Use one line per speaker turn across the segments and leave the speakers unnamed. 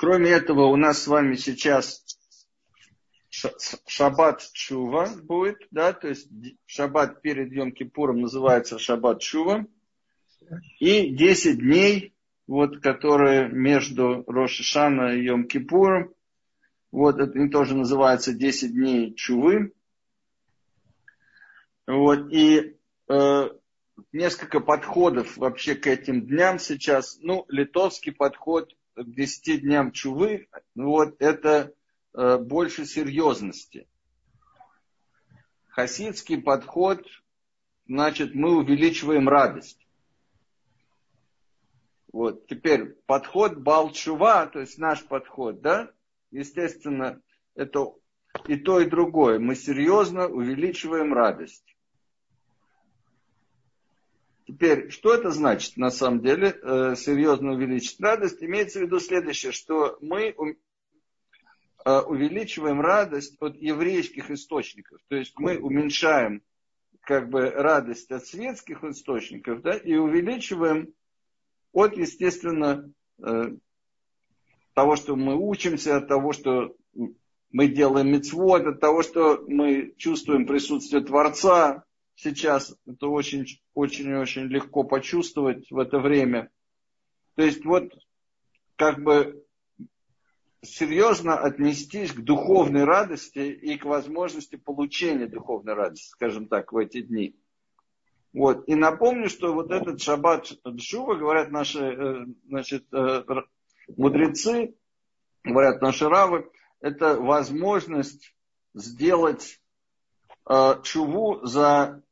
Кроме этого, у нас с вами сейчас шаббат чува будет, да, то есть шаббат перед Йом Кипуром называется шаббат чува. И 10 дней, вот, которые между Рошишана и Йом Кипуром, вот, это тоже называется 10 дней чувы. Вот, и э, несколько подходов вообще к этим дням сейчас. Ну, литовский подход к 10 дням чувы, вот, это э, больше серьезности. Хасидский подход, значит, мы увеличиваем радость. Вот, теперь подход Балчува, то есть наш подход, да, естественно, это и то, и другое. Мы серьезно увеличиваем радость. Теперь, что это значит на самом деле, э, серьезно увеличить радость? Имеется в виду следующее, что мы э, увеличиваем радость от еврейских источников. То есть мы уменьшаем как бы радость от светских источников, да, и увеличиваем от, естественно, э, того, что мы учимся, от того, что мы делаем мецвод, от того, что мы чувствуем присутствие Творца сейчас. Это очень, очень, очень легко почувствовать в это время. То есть вот как бы серьезно отнестись к духовной радости и к возможности получения духовной радости, скажем так, в эти дни. Вот. И напомню, что вот этот шаббат Джува, говорят наши э, значит, э, мудрецы, говорят наши равы, это возможность сделать э, чуву за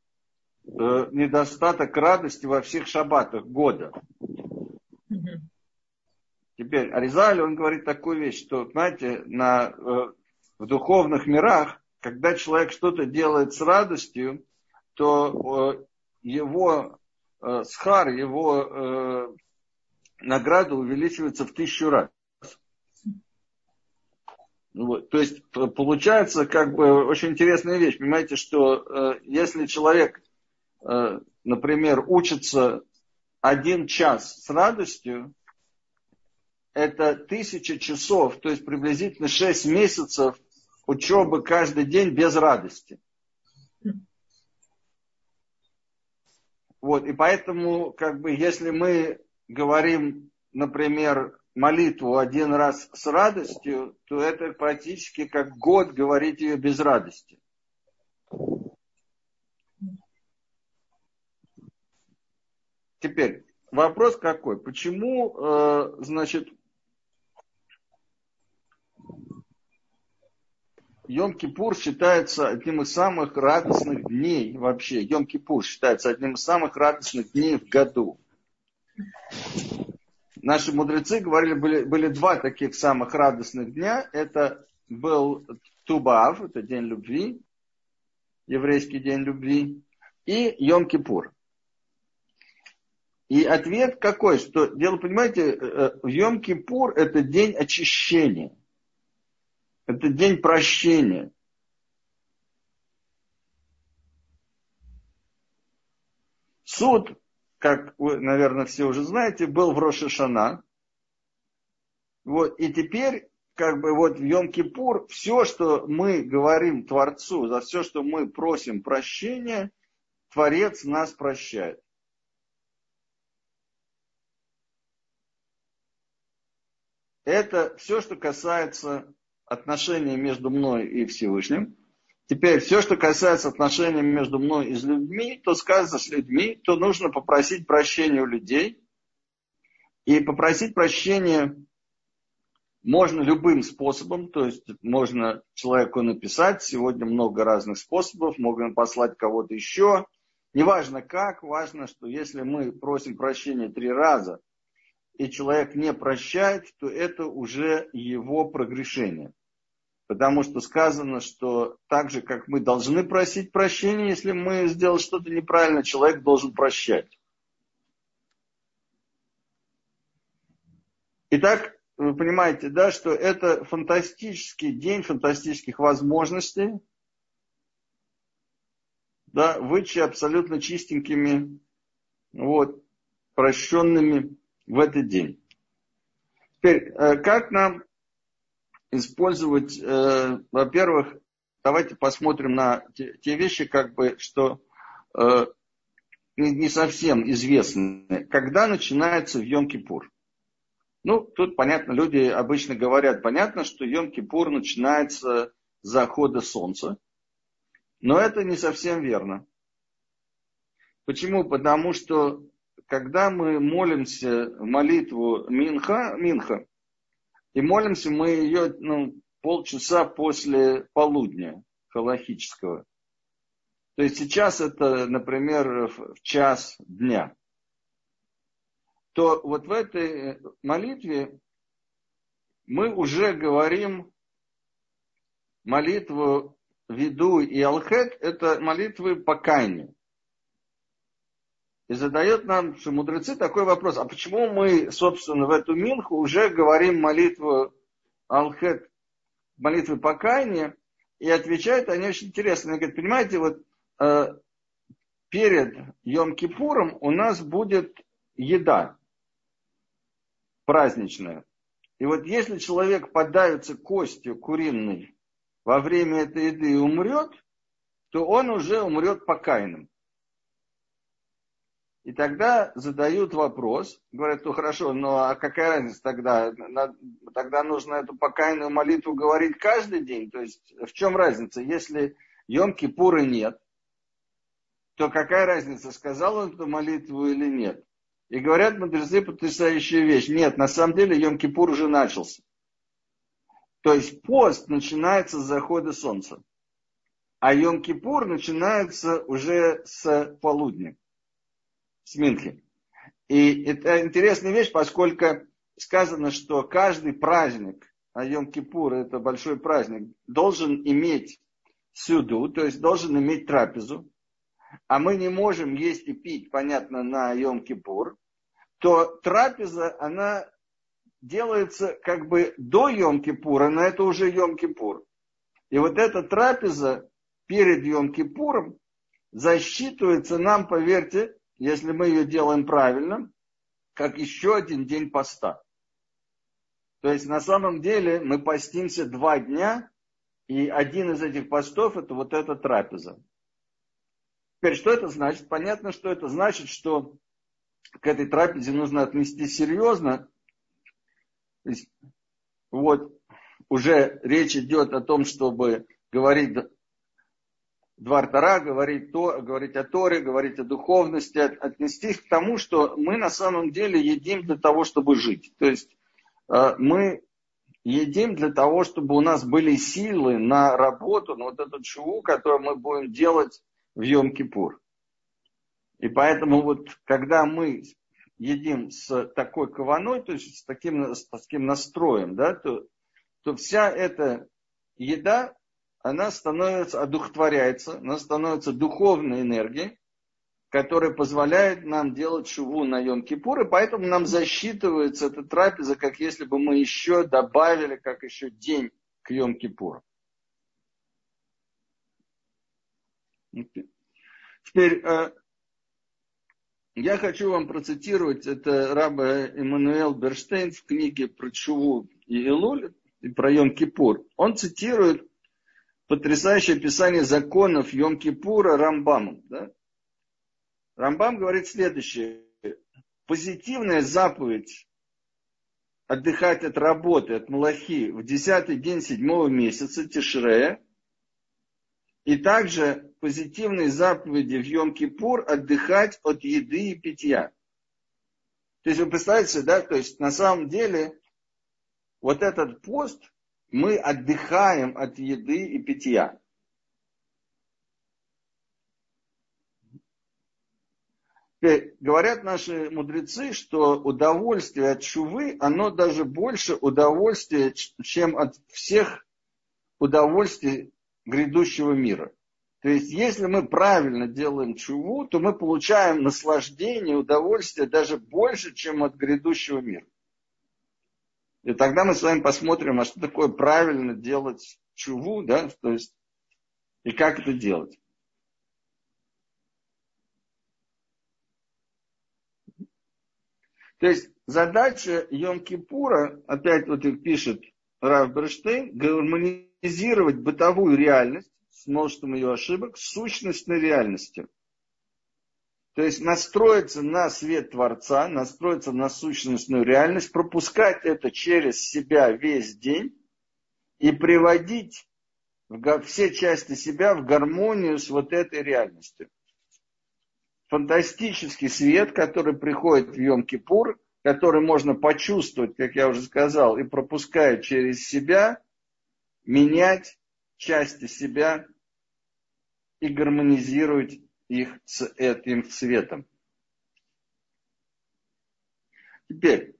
недостаток радости во всех шаббатах года. Теперь Аризаль, он говорит такую вещь, что, знаете, на, в духовных мирах, когда человек что-то делает с радостью, то его э, схар, его э, награда увеличивается в тысячу раз. Вот. То есть получается как бы очень интересная вещь. Понимаете, что э, если человек, э, например, учится один час с радостью, это тысяча часов, то есть приблизительно шесть месяцев учебы каждый день без радости. Вот, и поэтому, как бы, если мы говорим, например, молитву один раз с радостью, то это практически как год говорить ее без радости. Теперь вопрос какой? Почему, э, значит, Йом-Кипур считается одним из самых радостных дней вообще. Йом-Кипур считается одним из самых радостных дней в году. Наши мудрецы говорили, были, были два таких самых радостных дня. Это был Тубав, это день любви, еврейский день любви, и Йом-Кипур. И ответ какой? Что дело, понимаете, э, э, Йом-Кипур это день очищения. Это день прощения. Суд, как вы, наверное, все уже знаете, был в Рошашана. Вот, и теперь, как бы вот в Йом-Кипур, все, что мы говорим Творцу, за все, что мы просим прощения, Творец нас прощает. Это все, что касается отношения между мной и Всевышним. Теперь все, что касается отношений между мной и людьми, то сказано с людьми, то нужно попросить прощения у людей. И попросить прощения можно любым способом, то есть можно человеку написать, сегодня много разных способов, можно послать кого-то еще. Неважно как, важно, что если мы просим прощения три раза, и человек не прощает, то это уже его прогрешение. Потому что сказано, что так же, как мы должны просить прощения, если мы сделали что-то неправильно, человек должен прощать. Итак, вы понимаете, да, что это фантастический день фантастических возможностей, да, выйти абсолютно чистенькими, вот, прощенными в этот день. Теперь, э, как нам использовать, э, во-первых, давайте посмотрим на те, вещи, как бы, что э, не совсем известны. Когда начинается в Йом-Кипур? Ну, тут, понятно, люди обычно говорят, понятно, что Йом-Кипур начинается с захода солнца. Но это не совсем верно. Почему? Потому что когда мы молимся молитву Минха, Минха и молимся мы ее ну, полчаса после полудня халахического. То есть сейчас это, например, в час дня. То вот в этой молитве мы уже говорим молитву Виду и Алхет, это молитвы покаяния. И задает нам мудрецы такой вопрос, а почему мы, собственно, в эту Минху уже говорим молитву Алхет, молитвы покаяния, и отвечают они очень интересно. Они говорят, понимаете, вот э, перед Йом-Кипуром у нас будет еда праздничная. И вот если человек подавится костью куриной во время этой еды и умрет, то он уже умрет покаянным. И тогда задают вопрос, говорят, ну хорошо, но а какая разница тогда? Тогда нужно эту покаянную молитву говорить каждый день. То есть в чем разница? Если Йом-Кипура нет, то какая разница, сказал он эту молитву или нет? И говорят мудрецы потрясающая вещь. Нет, на самом деле Йом-Кипур уже начался. То есть пост начинается с захода солнца. А Йом-Кипур начинается уже с полудня, с Минхи. И это интересная вещь, поскольку сказано, что каждый праздник, а Йом-Кипур это большой праздник, должен иметь сюду, то есть должен иметь трапезу, а мы не можем есть и пить, понятно, на Йом-Кипур, то трапеза, она делается как бы до Йом-Кипура, но это уже Йом-Кипур. И вот эта трапеза перед Йом-Кипуром засчитывается нам, поверьте, если мы ее делаем правильно, как еще один день поста. То есть на самом деле мы постимся два дня, и один из этих постов это вот эта трапеза. Теперь, что это значит? Понятно, что это значит, что к этой трапезе нужно отнести серьезно, вот уже речь идет о том, чтобы говорить Двар Тара, говорить, то, говорить о Торе, говорить о духовности, отнестись к тому, что мы на самом деле едим для того, чтобы жить. То есть э, мы едим для того, чтобы у нас были силы на работу, на вот эту чуву, которую мы будем делать в Йом-Кипур. И поэтому вот, когда мы едим с такой кованой, то есть с таким, с таким настроем, да, то, то вся эта еда, она становится, одухотворяется, она становится духовной энергией, которая позволяет нам делать шуву на Йом-Кипур, и поэтому нам засчитывается эта трапеза, как если бы мы еще добавили, как еще день к Йом-Кипуру. Теперь э, я хочу вам процитировать, это раба Эммануэл Берштейн в книге про Чуву и Илуль, и про Йом-Кипур. Он цитирует потрясающее описание законов Йом-Кипура Рамбамом. Да? Рамбам говорит следующее. Позитивная заповедь отдыхать от работы, от Малахи в десятый день седьмого месяца Тишрея и также позитивные заповеди в Йом-Кипур отдыхать от еды и питья. То есть вы представляете, да, то есть на самом деле вот этот пост мы отдыхаем от еды и питья. Теперь, говорят наши мудрецы, что удовольствие от шувы, оно даже больше удовольствия, чем от всех удовольствий грядущего мира. То есть, если мы правильно делаем чуву, то мы получаем наслаждение, удовольствие даже больше, чем от грядущего мира. И тогда мы с вами посмотрим, а что такое правильно делать чуву, да, то есть, и как это делать. То есть задача Йом-Кипура, опять вот их пишет Раф Берштейн, гармонизировать бытовую реальность с множеством ее ошибок с сущностной реальностью. То есть настроиться на свет Творца, настроиться на сущностную реальность, пропускать это через себя весь день и приводить все части себя в гармонию с вот этой реальностью. Фантастический свет, который приходит в Йом-Кипур, который можно почувствовать, как я уже сказал, и пропуская через себя, менять части себя и гармонизировать их этим цветом. Теперь,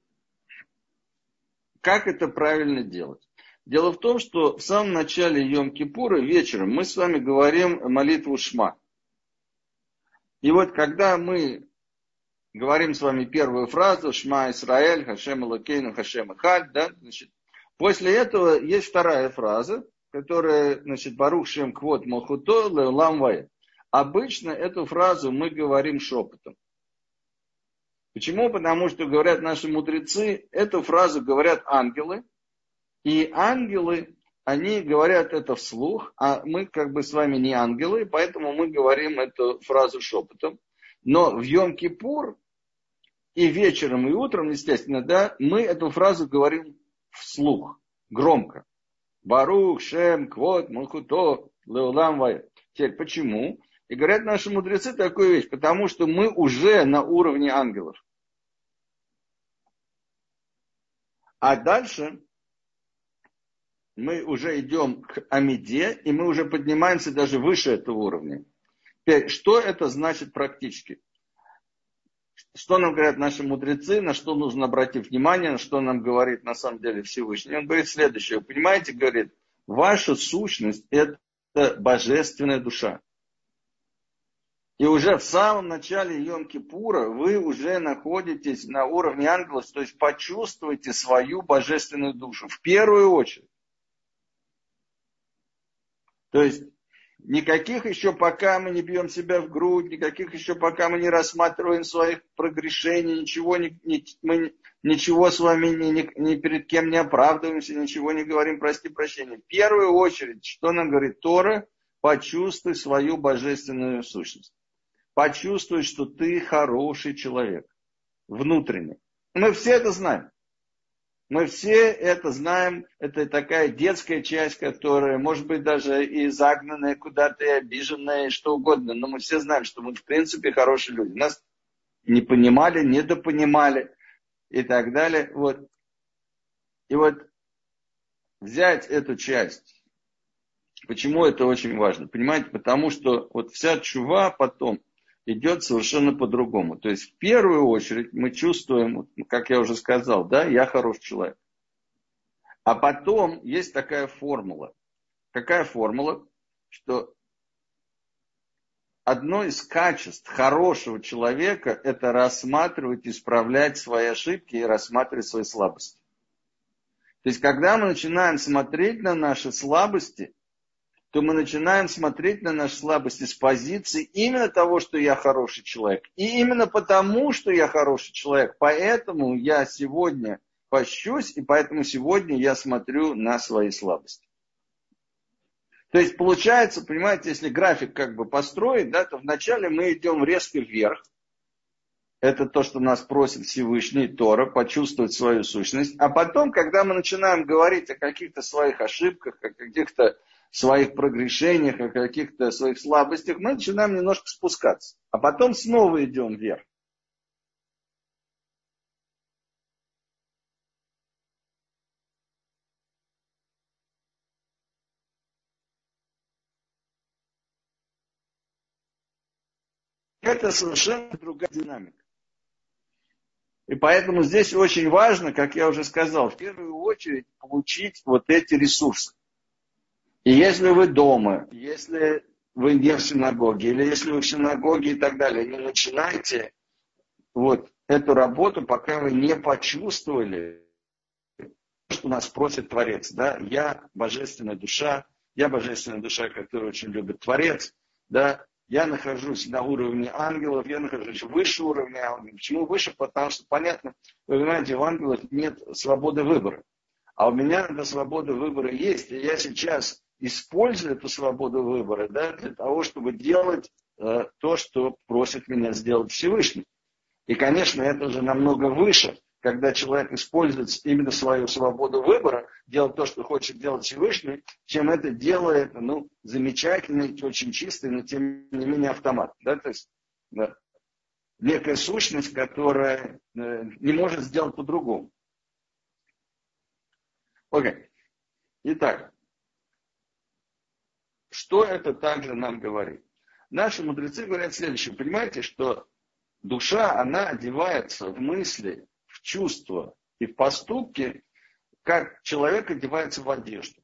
как это правильно делать? Дело в том, что в самом начале Йом-Кипура вечером мы с вами говорим молитву Шма. И вот когда мы говорим с вами первую фразу Шма Исраэль, Хашем Элокейну, Хашем Эхаль, да, значит, после этого есть вторая фраза, которая, значит, Барух Шем Квот Мохуто Леулам Ваэ. Обычно эту фразу мы говорим шепотом. Почему? Потому что, говорят наши мудрецы, эту фразу говорят ангелы, и ангелы, они говорят это вслух, а мы как бы с вами не ангелы, поэтому мы говорим эту фразу шепотом. Но в Йом-Кипур и вечером, и утром, естественно, да, мы эту фразу говорим вслух, громко. Барух, Шем, Квот, Мулхуто, Леулам Вай. Теперь почему? И говорят наши мудрецы такую вещь, потому что мы уже на уровне ангелов. А дальше мы уже идем к Амиде, и мы уже поднимаемся даже выше этого уровня. Теперь, что это значит практически? Что нам говорят наши мудрецы, на что нужно обратить внимание, на что нам говорит на самом деле Всевышний? Он говорит следующее. Вы понимаете, говорит, ваша сущность – это божественная душа. И уже в самом начале Йом-Кипура вы уже находитесь на уровне ангелов, то есть почувствуйте свою божественную душу в первую очередь. То есть никаких еще пока мы не бьем себя в грудь, никаких еще пока мы не рассматриваем своих прогрешений, ничего, не, не, мы ничего с вами ни, ни, ни перед кем не оправдываемся, ничего не говорим, прости прощения. В первую очередь, что нам говорит Тора, почувствуй свою божественную сущность почувствуй, что ты хороший человек. Внутренне. Мы все это знаем. Мы все это знаем. Это такая детская часть, которая, может быть, даже и загнанная куда-то, и обиженная, и что угодно. Но мы все знаем, что мы, в принципе, хорошие люди. Нас не понимали, недопонимали и так далее. Вот. И вот взять эту часть. Почему это очень важно? Понимаете, потому что вот вся чува потом, идет совершенно по-другому. То есть в первую очередь мы чувствуем, как я уже сказал, да, я хороший человек. А потом есть такая формула. Какая формула? Что одно из качеств хорошего человека – это рассматривать, исправлять свои ошибки и рассматривать свои слабости. То есть, когда мы начинаем смотреть на наши слабости, то мы начинаем смотреть на наши слабости с позиции именно того, что я хороший человек. И именно потому, что я хороший человек, поэтому я сегодня пощусь, и поэтому сегодня я смотрю на свои слабости. То есть получается, понимаете, если график как бы построить, да, то вначале мы идем резко вверх. Это то, что нас просит Всевышний Тора, почувствовать свою сущность. А потом, когда мы начинаем говорить о каких-то своих ошибках, о каких-то своих прогрешениях, о каких-то своих слабостях, мы начинаем немножко спускаться. А потом снова идем вверх. Это совершенно другая динамика. И поэтому здесь очень важно, как я уже сказал, в первую очередь получить вот эти ресурсы. И если вы дома, если вы не в синагоге, или если вы в синагоге и так далее, не начинайте вот эту работу, пока вы не почувствовали, что нас просит Творец. Да? Я божественная душа, я божественная душа, которую очень любит Творец. Да? я нахожусь на уровне ангелов, я нахожусь выше уровня ангелов. Почему выше? Потому что, понятно, вы понимаете, у ангелов нет свободы выбора. А у меня эта свобода выбора есть. И я сейчас использую эту свободу выбора да, для того, чтобы делать э, то, что просит меня сделать Всевышний. И, конечно, это же намного выше, когда человек использует именно свою свободу выбора, делать то, что хочет делать Всевышний, чем это делает, ну, замечательный, очень чистый, но тем не менее автомат. Да? То есть, да, некая сущность, которая э, не может сделать по-другому. Окей. Okay. Итак, что это также нам говорит? Наши мудрецы говорят следующее. Понимаете, что душа, она одевается в мысли, в чувства и в поступки, как человек одевается в одежду.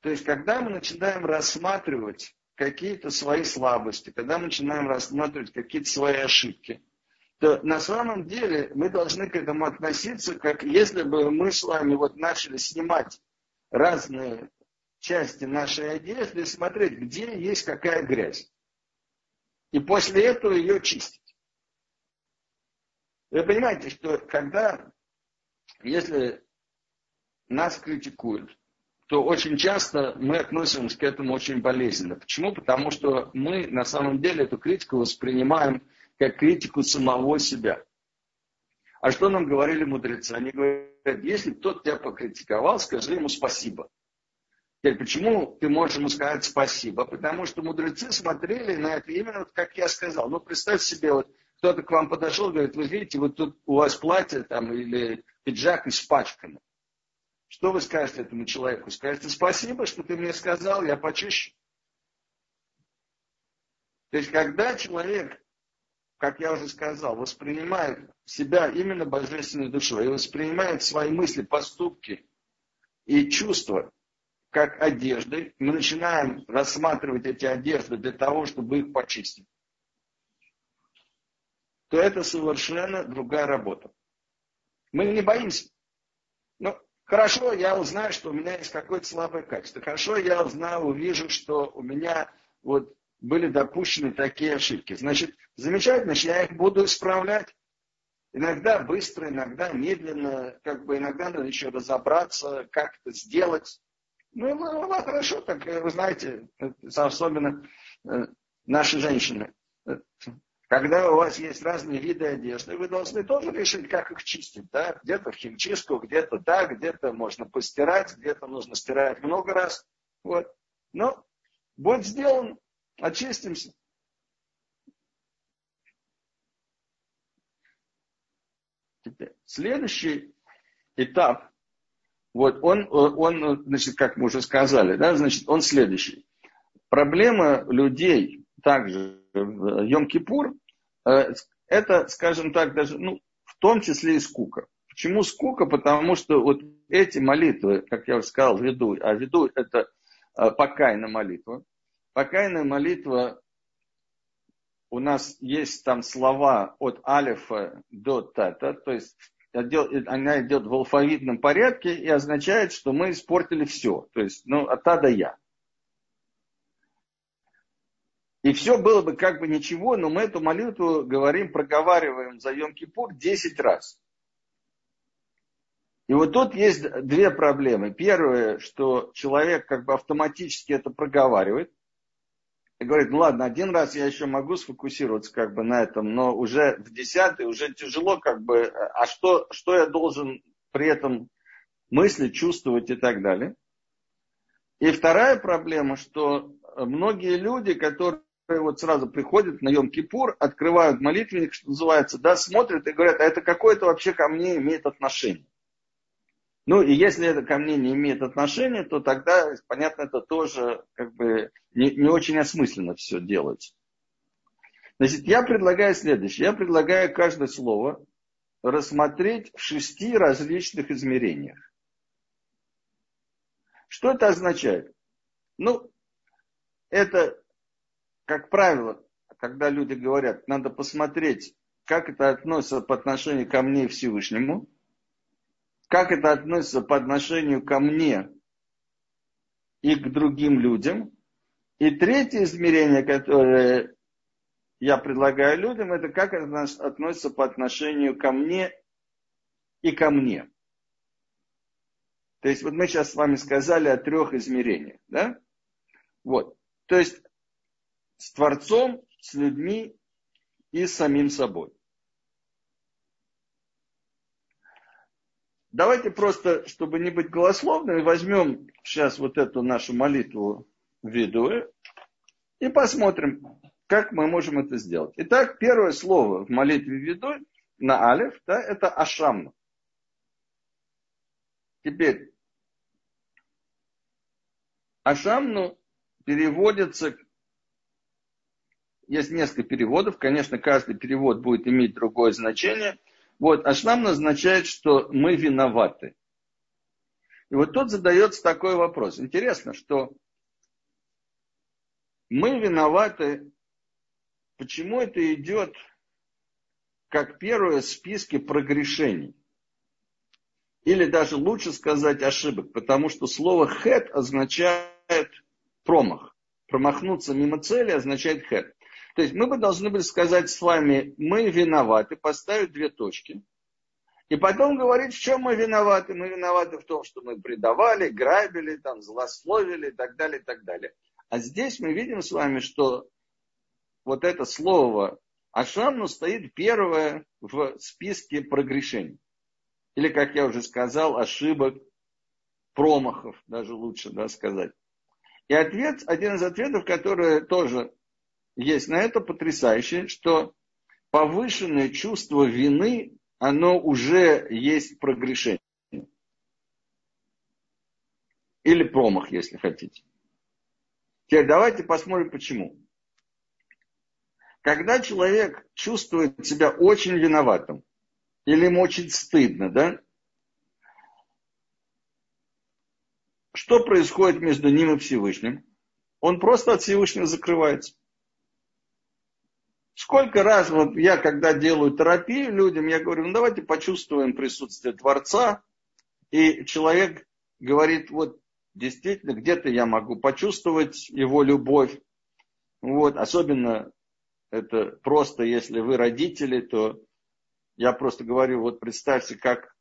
То есть, когда мы начинаем рассматривать какие-то свои слабости, когда мы начинаем рассматривать какие-то свои ошибки, то на самом деле мы должны к этому относиться, как если бы мы с вами вот начали снимать разные части нашей одежды и смотреть, где есть какая грязь. И после этого ее чистить. Вы понимаете, что когда, если нас критикуют, то очень часто мы относимся к этому очень болезненно. Почему? Потому что мы на самом деле эту критику воспринимаем как критику самого себя. А что нам говорили мудрецы? Они говорят, если кто-то тебя покритиковал, скажи ему спасибо. Теперь, почему ты можешь ему сказать спасибо? Потому что мудрецы смотрели на это именно вот как я сказал. Ну, представь себе, вот кто-то к вам подошел, говорит, вы видите, вот тут у вас платье там или пиджак испачкано. Что вы скажете этому человеку? Скажете, спасибо, что ты мне сказал, я почищу. То есть, когда человек, как я уже сказал, воспринимает себя именно божественной душой и воспринимает свои мысли, поступки и чувства как одежды, мы начинаем рассматривать эти одежды для того, чтобы их почистить, то это совершенно другая работа. Мы не боимся. Ну, хорошо, я узнаю, что у меня есть какое-то слабое качество. Хорошо, я узнаю, увижу, что у меня вот были допущены такие ошибки. Значит, замечательно, что я их буду исправлять. Иногда быстро, иногда медленно, как бы иногда надо еще разобраться, как это сделать. Ну, ну, ну хорошо, так вы знаете, особенно э, наши женщины. Когда у вас есть разные виды одежды, вы должны тоже решить, как их чистить. Да? Где-то в химчистку, где-то так, где-то можно постирать, где-то нужно стирать много раз. Вот. Но будет сделано, очистимся. Теперь, следующий этап, вот он, он, значит, как мы уже сказали, да, значит, он следующий. Проблема людей также в Йом-Кипур, э, это, скажем так, даже, ну, в том числе и скука. Почему скука? Потому что вот эти молитвы, как я уже сказал, веду, а веду это э, покайная молитва. Покайная молитва, у нас есть там слова от алифа до тета, то есть она идет в алфавитном порядке и означает, что мы испортили все. То есть, ну, от А до Я. И все было бы как бы ничего, но мы эту молитву говорим, проговариваем за Йом-Кипур 10 раз. И вот тут есть две проблемы. Первое, что человек как бы автоматически это проговаривает. И говорит, ну ладно, один раз я еще могу сфокусироваться как бы на этом, но уже в десятый уже тяжело как бы, а что, что я должен при этом мыслить, чувствовать и так далее. И вторая проблема, что многие люди, которые вот сразу приходят на Йом-Кипур, открывают молитвенник, что называется, да, смотрят и говорят, а это какое-то вообще ко мне имеет отношение. Ну и если это ко мне не имеет отношения, то тогда, понятно, это тоже как бы не, не очень осмысленно все делать. Значит, я предлагаю следующее. Я предлагаю каждое слово рассмотреть в шести различных измерениях. Что это означает? Ну, это как правило, когда люди говорят, надо посмотреть, как это относится по отношению ко мне и Всевышнему, как это относится по отношению ко мне и к другим людям, И третье измерение, которое я предлагаю людям, это как это относится по отношению ко мне и ко мне. То есть вот мы сейчас с вами сказали о трех измерениях, да? Вот. То есть с Творцом, с людьми и с самим собой. Давайте просто, чтобы не быть голословными, возьмем сейчас вот эту нашу молитву в виду и посмотрим, как мы можем это сделать. Итак, первое слово в молитве виду на алиф, да, это ашамна. Теперь, ашамну переводится, есть несколько переводов, конечно, каждый перевод будет иметь другое значение. Вот, ашам означает, что мы виноваты. И вот тут задается такой вопрос. Интересно, что мы виноваты, почему это идет как первое в списке прогрешений? Или даже лучше сказать ошибок, потому что слово хет означает промах. Промахнуться мимо цели означает хет. То есть мы бы должны были сказать с вами, мы виноваты, поставить две точки. И потом говорить, в чем мы виноваты. Мы виноваты в том, что мы предавали, грабили, там, злословили и так далее, и так далее. А здесь мы видим с вами, что вот это слово Ашамну стоит первое в списке прогрешений. Или, как я уже сказал, ошибок, промахов, даже лучше да, сказать. И ответ, один из ответов, который тоже есть на это потрясающее, что повышенное чувство вины, оно уже есть прогрешение. Или промах, если хотите. Теперь давайте посмотрим, почему. Когда человек чувствует себя очень виноватым, или ему очень стыдно, да? Что происходит между ним и Всевышним? Он просто от Всевышнего закрывается. Сколько раз вот я, когда делаю терапию людям, я говорю, ну давайте почувствуем присутствие Творца. И человек говорит, вот действительно, где-то я могу почувствовать его любовь. Вот, особенно это просто, если вы родители, то я просто говорю, вот представьте, как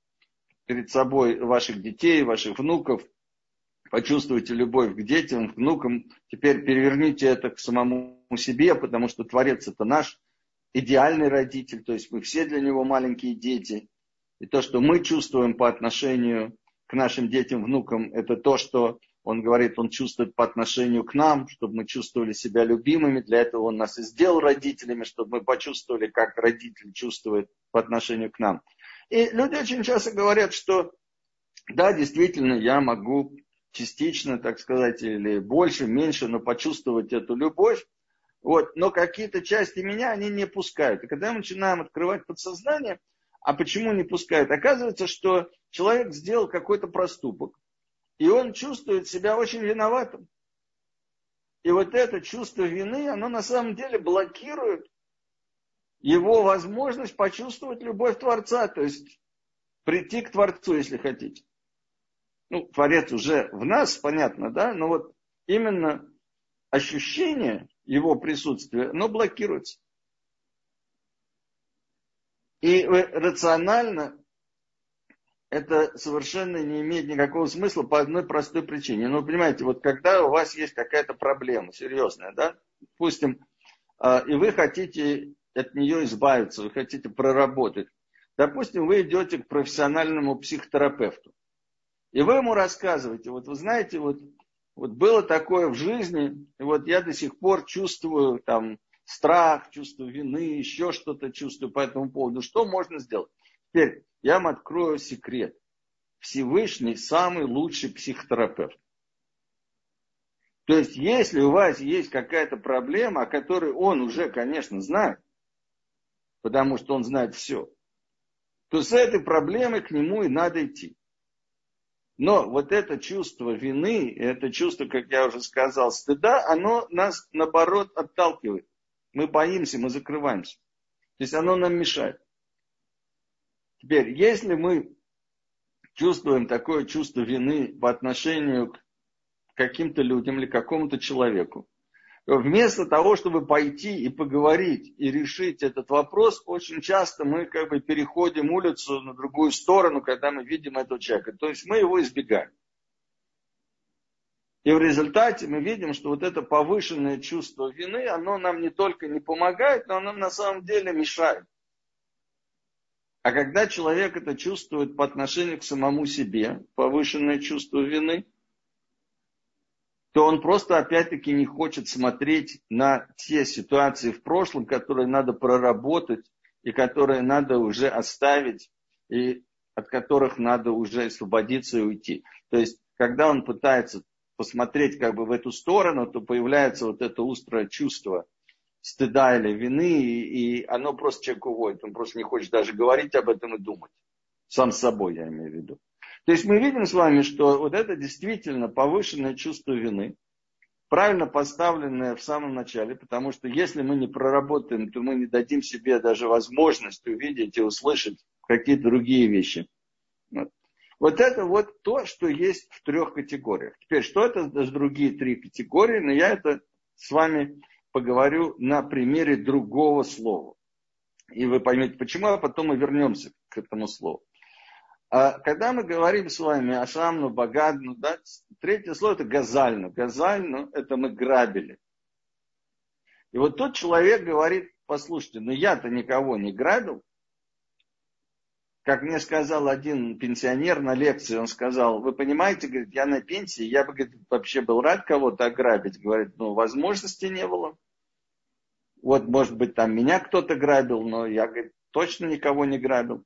перед собой ваших детей, ваших внуков, почувствуйте любовь к детям, к внукам, теперь переверните это к самому себе, потому что Творец это наш идеальный родитель, то есть мы все для него маленькие дети. И то, что мы чувствуем по отношению к нашим детям, внукам, это то, что он говорит, он чувствует по отношению к нам, чтобы мы чувствовали себя любимыми. Для этого он нас и сделал родителями, чтобы мы почувствовали, как родитель чувствует по отношению к нам. И люди очень часто говорят, что да, действительно, я могу частично, так сказать, или больше, меньше, но почувствовать эту любовь. Вот, но какие-то части меня они не пускают. И когда мы начинаем открывать подсознание, а почему не пускают? Оказывается, что человек сделал какой-то проступок, и он чувствует себя очень виноватым. И вот это чувство вины, оно на самом деле блокирует его возможность почувствовать любовь Творца, то есть прийти к Творцу, если хотите ну, Творец уже в нас, понятно, да, но вот именно ощущение его присутствия, оно блокируется. И рационально это совершенно не имеет никакого смысла по одной простой причине. Ну, понимаете, вот когда у вас есть какая-то проблема серьезная, да, допустим, а, и вы хотите от нее избавиться, вы хотите проработать. Допустим, вы идете к профессиональному психотерапевту. И вы ему рассказываете, вот вы знаете, вот, вот было такое в жизни, и вот я до сих пор чувствую там страх, чувствую вины, еще что-то чувствую по этому поводу. Что можно сделать? Теперь я вам открою секрет. Всевышний самый лучший психотерапевт. То есть, если у вас есть какая-то проблема, о которой он уже, конечно, знает, потому что он знает все, то с этой проблемой к нему и надо идти. Но вот это чувство вины, это чувство, как я уже сказал, стыда, оно нас, наоборот, отталкивает. Мы боимся, мы закрываемся. То есть оно нам мешает. Теперь, если мы чувствуем такое чувство вины по отношению к каким-то людям или какому-то человеку, Вместо того, чтобы пойти и поговорить и решить этот вопрос, очень часто мы как бы переходим улицу на другую сторону, когда мы видим этого человека. То есть мы его избегаем. И в результате мы видим, что вот это повышенное чувство вины, оно нам не только не помогает, но оно на самом деле мешает. А когда человек это чувствует по отношению к самому себе, повышенное чувство вины, то он просто опять-таки не хочет смотреть на те ситуации в прошлом, которые надо проработать и которые надо уже оставить, и от которых надо уже освободиться и уйти. То есть, когда он пытается посмотреть как бы в эту сторону, то появляется вот это острое чувство стыда или вины, и, и оно просто человек уводит. Он просто не хочет даже говорить об этом и думать. Сам с собой, я имею в виду. То есть мы видим с вами, что вот это действительно повышенное чувство вины, правильно поставленное в самом начале, потому что если мы не проработаем, то мы не дадим себе даже возможность увидеть и услышать какие-то другие вещи. Вот. Вот это вот то, что есть в трех категориях. Теперь, что это за другие три категории? Но я это с вами поговорю на примере другого слова. И вы поймете, почему, а потом мы вернемся к этому слову. А когда мы говорим с вами о шамну, багадну, да, третье слово это газальну. Газальну это мы грабили. И вот тот человек говорит, послушайте, ну я-то никого не грабил, как мне сказал один пенсионер на лекции, он сказал, вы понимаете, говорит, я на пенсии, я бы говорит, вообще был рад кого-то ограбить. Говорит, ну, возможности не было. Вот, может быть, там меня кто-то грабил, но я, говорит, точно никого не грабил.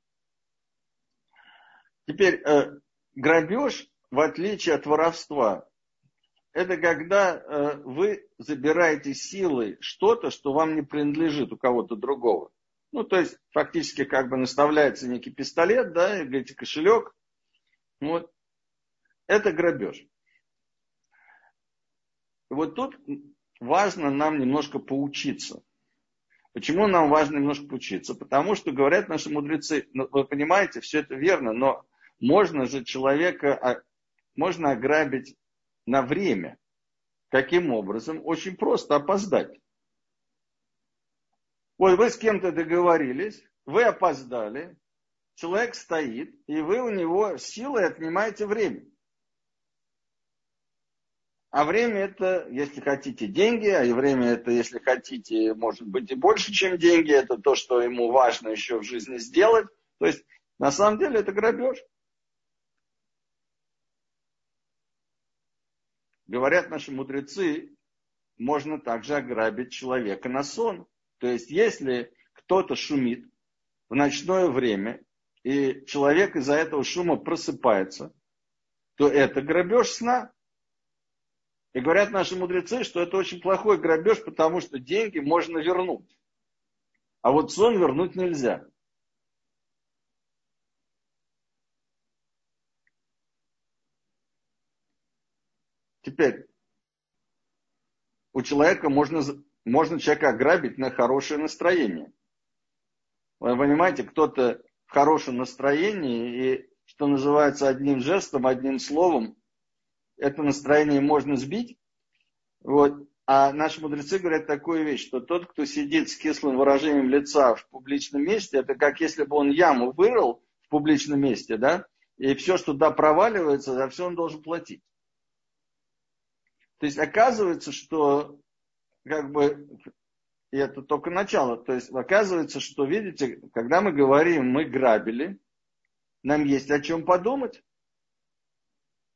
Теперь, э, грабеж, в отличие от воровства, это когда э, вы забираете силой что-то, что вам не принадлежит у кого-то другого. Ну, то есть, фактически, как бы наставляется некий пистолет, да, и говорите, кошелек. Вот. Это грабеж. И вот тут важно нам немножко поучиться. Почему нам важно немножко поучиться? Потому что говорят наши мудрецы, ну, вы понимаете, все это верно, но можно же человека, а, можно ограбить на время. Каким образом? Очень просто опоздать. Вот вы с кем-то договорились, вы опоздали, человек стоит, и вы у него силой отнимаете время. А время это, если хотите, деньги, а время это, если хотите, может быть и больше, чем деньги. Это то, что ему важно еще в жизни сделать. То есть, на самом деле, это грабеж. Говорят наши мудрецы, можно также ограбить человека на сон. То есть, если кто-то шумит в ночное время, и человек из-за этого шума просыпается, то это грабеж сна. И говорят наши мудрецы, что это очень плохой грабеж, потому что деньги можно вернуть. А вот сон вернуть нельзя. Теперь, у человека можно можно человека ограбить на хорошее настроение. Вы понимаете, кто-то в хорошем настроении и, что называется, одним жестом, одним словом, это настроение можно сбить. Вот. А наши мудрецы говорят такую вещь, что тот, кто сидит с кислым выражением лица в публичном месте, это как если бы он яму вырыл в публичном месте, да, и все, что туда проваливается, за все он должен платить. То есть оказывается, что как бы, и это только начало. То есть оказывается, что, видите, когда мы говорим, мы грабили, нам есть о чем подумать.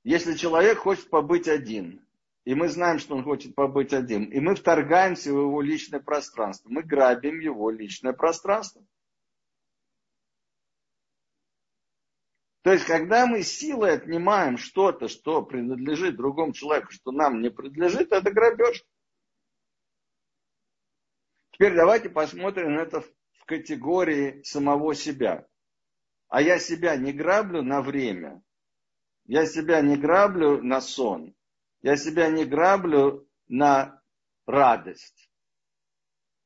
Если человек хочет побыть один, и мы знаем, что он хочет побыть один, и мы вторгаемся в его личное пространство, мы грабим его личное пространство. То есть, когда мы силой отнимаем что-то, что принадлежит другому человеку, что нам не принадлежит, это грабеж. Теперь давайте посмотрим это в категории самого себя. А я себя не граблю на время. Я себя не граблю на сон. Я себя не граблю на радость.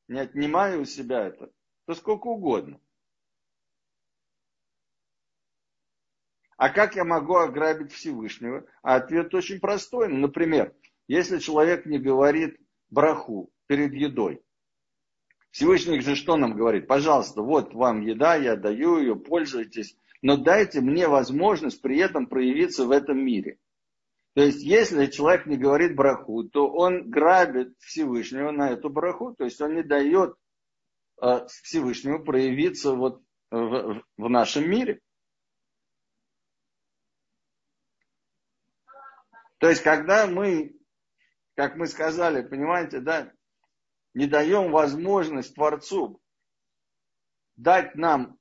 Не отнимаю у себя это. То сколько угодно. А как я могу ограбить Всевышнего? А ответ очень простой. Например, если человек не говорит браху перед едой. Всевышний же что нам говорит? Пожалуйста, вот вам еда, я даю ее, пользуйтесь, но дайте мне возможность при этом проявиться в этом мире. То есть, если человек не говорит браху, то он грабит Всевышнего на эту браху, то есть он не дает э, Всевышнему проявиться вот в, в нашем мире. То есть, когда мы, как мы сказали, понимаете, да, не даем возможность Творцу дать нам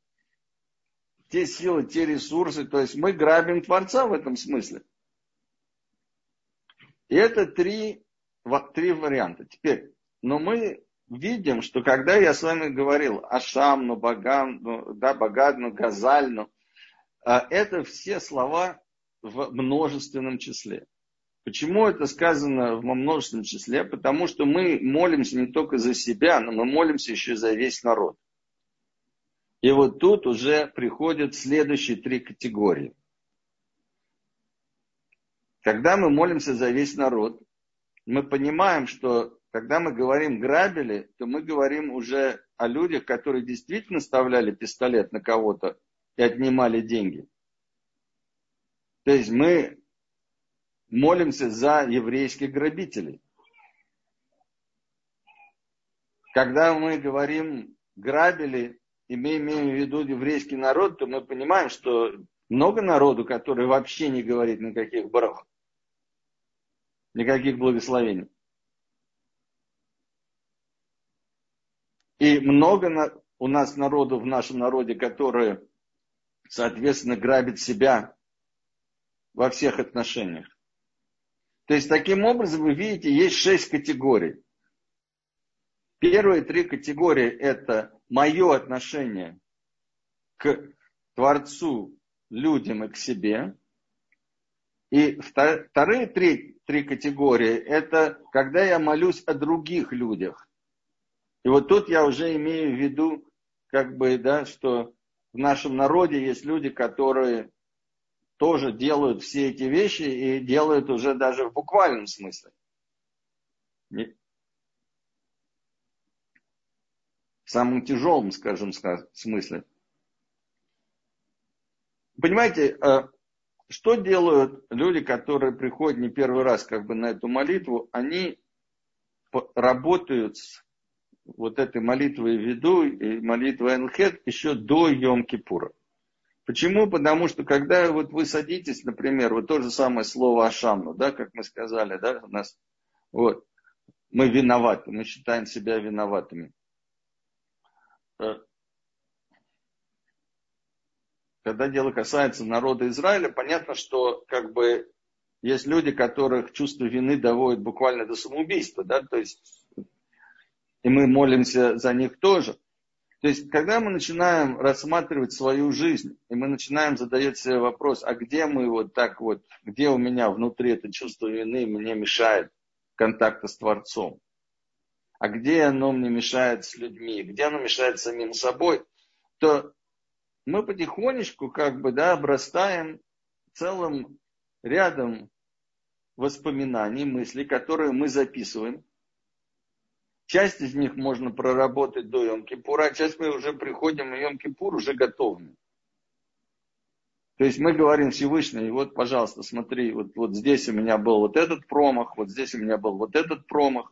те силы, те ресурсы, то есть мы грабим Творца в этом смысле. И это три, три варианта. Теперь, но мы видим, что когда я с вами говорил о Шамну, Багамну, да, Багадну, Газальну, а это все слова в множественном числе. Почему это сказано в множественном числе? Потому что мы молимся не только за себя, но мы молимся еще за весь народ. И вот тут уже приходят следующие три категории. Когда мы молимся за весь народ, мы понимаем, что когда мы говорим грабили, то мы говорим уже о людях, которые действительно вставляли пистолет на кого-то и отнимали деньги. То есть мы молимся за еврейских грабителей. Когда мы говорим грабили, и мы имеем в виду еврейский народ, то мы понимаем, что много народу, который вообще не говорит никаких барах, никаких благословений. И много у нас народу в нашем народе, которые, соответственно, грабят себя во всех отношениях. То есть, таким образом, вы видите, есть шесть категорий. Первые три категории – это мое отношение к Творцу, людям и к себе. И вторые три, три категории – это когда я молюсь о других людях. И вот тут я уже имею в виду, как бы, да, что в нашем народе есть люди, которые тоже делают все эти вещи и делают уже даже в буквальном смысле. В самом тяжелом, скажем, смысле. Понимаете, э, что делают люди, которые приходят не первый раз как бы на эту молитву? Они работают с вот этой молитвой Виду и молитвой Энхет еще до Йом-Кипура. Почему? Потому что когда вот вы садитесь, например, вот то же самое слово Ашамну, да, как мы сказали, да, у нас, вот, мы виноваты, мы считаем себя виноватыми. Э, когда дело касается народа Израиля, понятно, что как бы есть люди, которых чувство вины доводит буквально до самоубийства, да, то есть и мы молимся за них тоже – то есть, когда мы начинаем рассматривать свою жизнь, и мы начинаем задать себе вопрос, а где мы вот так вот, где у меня внутри это чувство вины мне мешает контакта с Творцом, а где оно мне мешает с людьми, где оно мешает самим собой, то мы потихонечку как бы да, обрастаем целым рядом воспоминаний, мыслей, которые мы записываем, Часть из них можно проработать до Йом-Кипура, а часть мы уже приходим на Йом-Кипур уже готовыми. То есть мы говорим Всевышний, вот, пожалуйста, смотри, вот, вот здесь у меня был вот этот промах, вот здесь у меня был вот этот промах.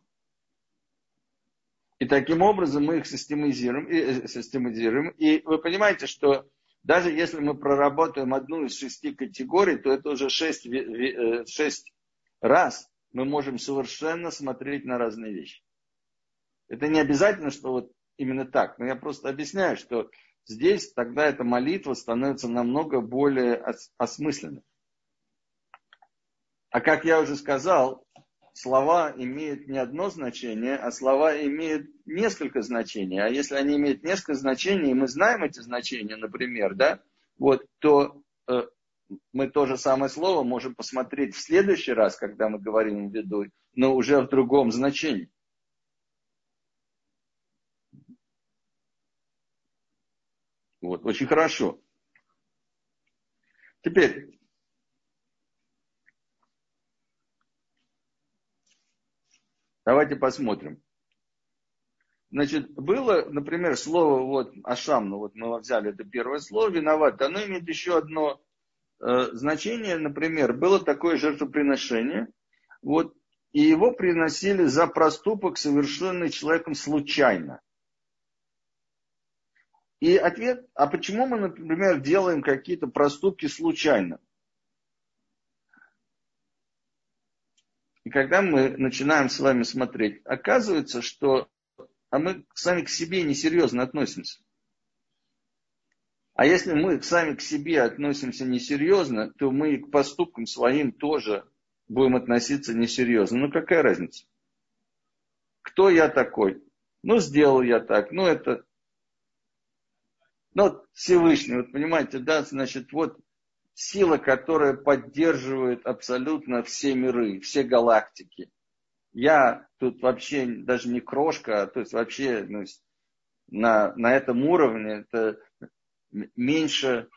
И таким образом мы их систематизируем. И, э, систематизируем. и вы понимаете, что даже если мы проработаем одну из шести категорий, то это уже шесть, э, шесть раз мы можем совершенно смотреть на разные вещи. Это не обязательно, что вот именно так, но я просто объясняю, что здесь тогда эта молитва становится намного более осмысленной. А как я уже сказал, слова имеют не одно значение, а слова имеют несколько значений. А если они имеют несколько значений, и мы знаем эти значения, например, да, вот, то э, мы то же самое слово можем посмотреть в следующий раз, когда мы говорим в виду, но уже в другом значении. Вот, очень хорошо. Теперь, Давайте посмотрим. Значит, было, например, слово вот Ашам, ну вот мы взяли это первое слово, виноват, оно имеет еще одно э, значение, например, было такое жертвоприношение, вот, и его приносили за проступок, совершенный человеком случайно. И ответ, а почему мы, например, делаем какие-то проступки случайно? И когда мы начинаем с вами смотреть, оказывается, что а мы сами к себе несерьезно относимся. А если мы сами к себе относимся несерьезно, то мы и к поступкам своим тоже будем относиться несерьезно. Ну какая разница? Кто я такой? Ну сделал я так, ну это... Ну Всевышний, вот понимаете, да, значит, вот сила, которая поддерживает абсолютно все миры, все галактики. Я тут вообще даже не крошка, а то есть вообще ну, на, на этом уровне это меньше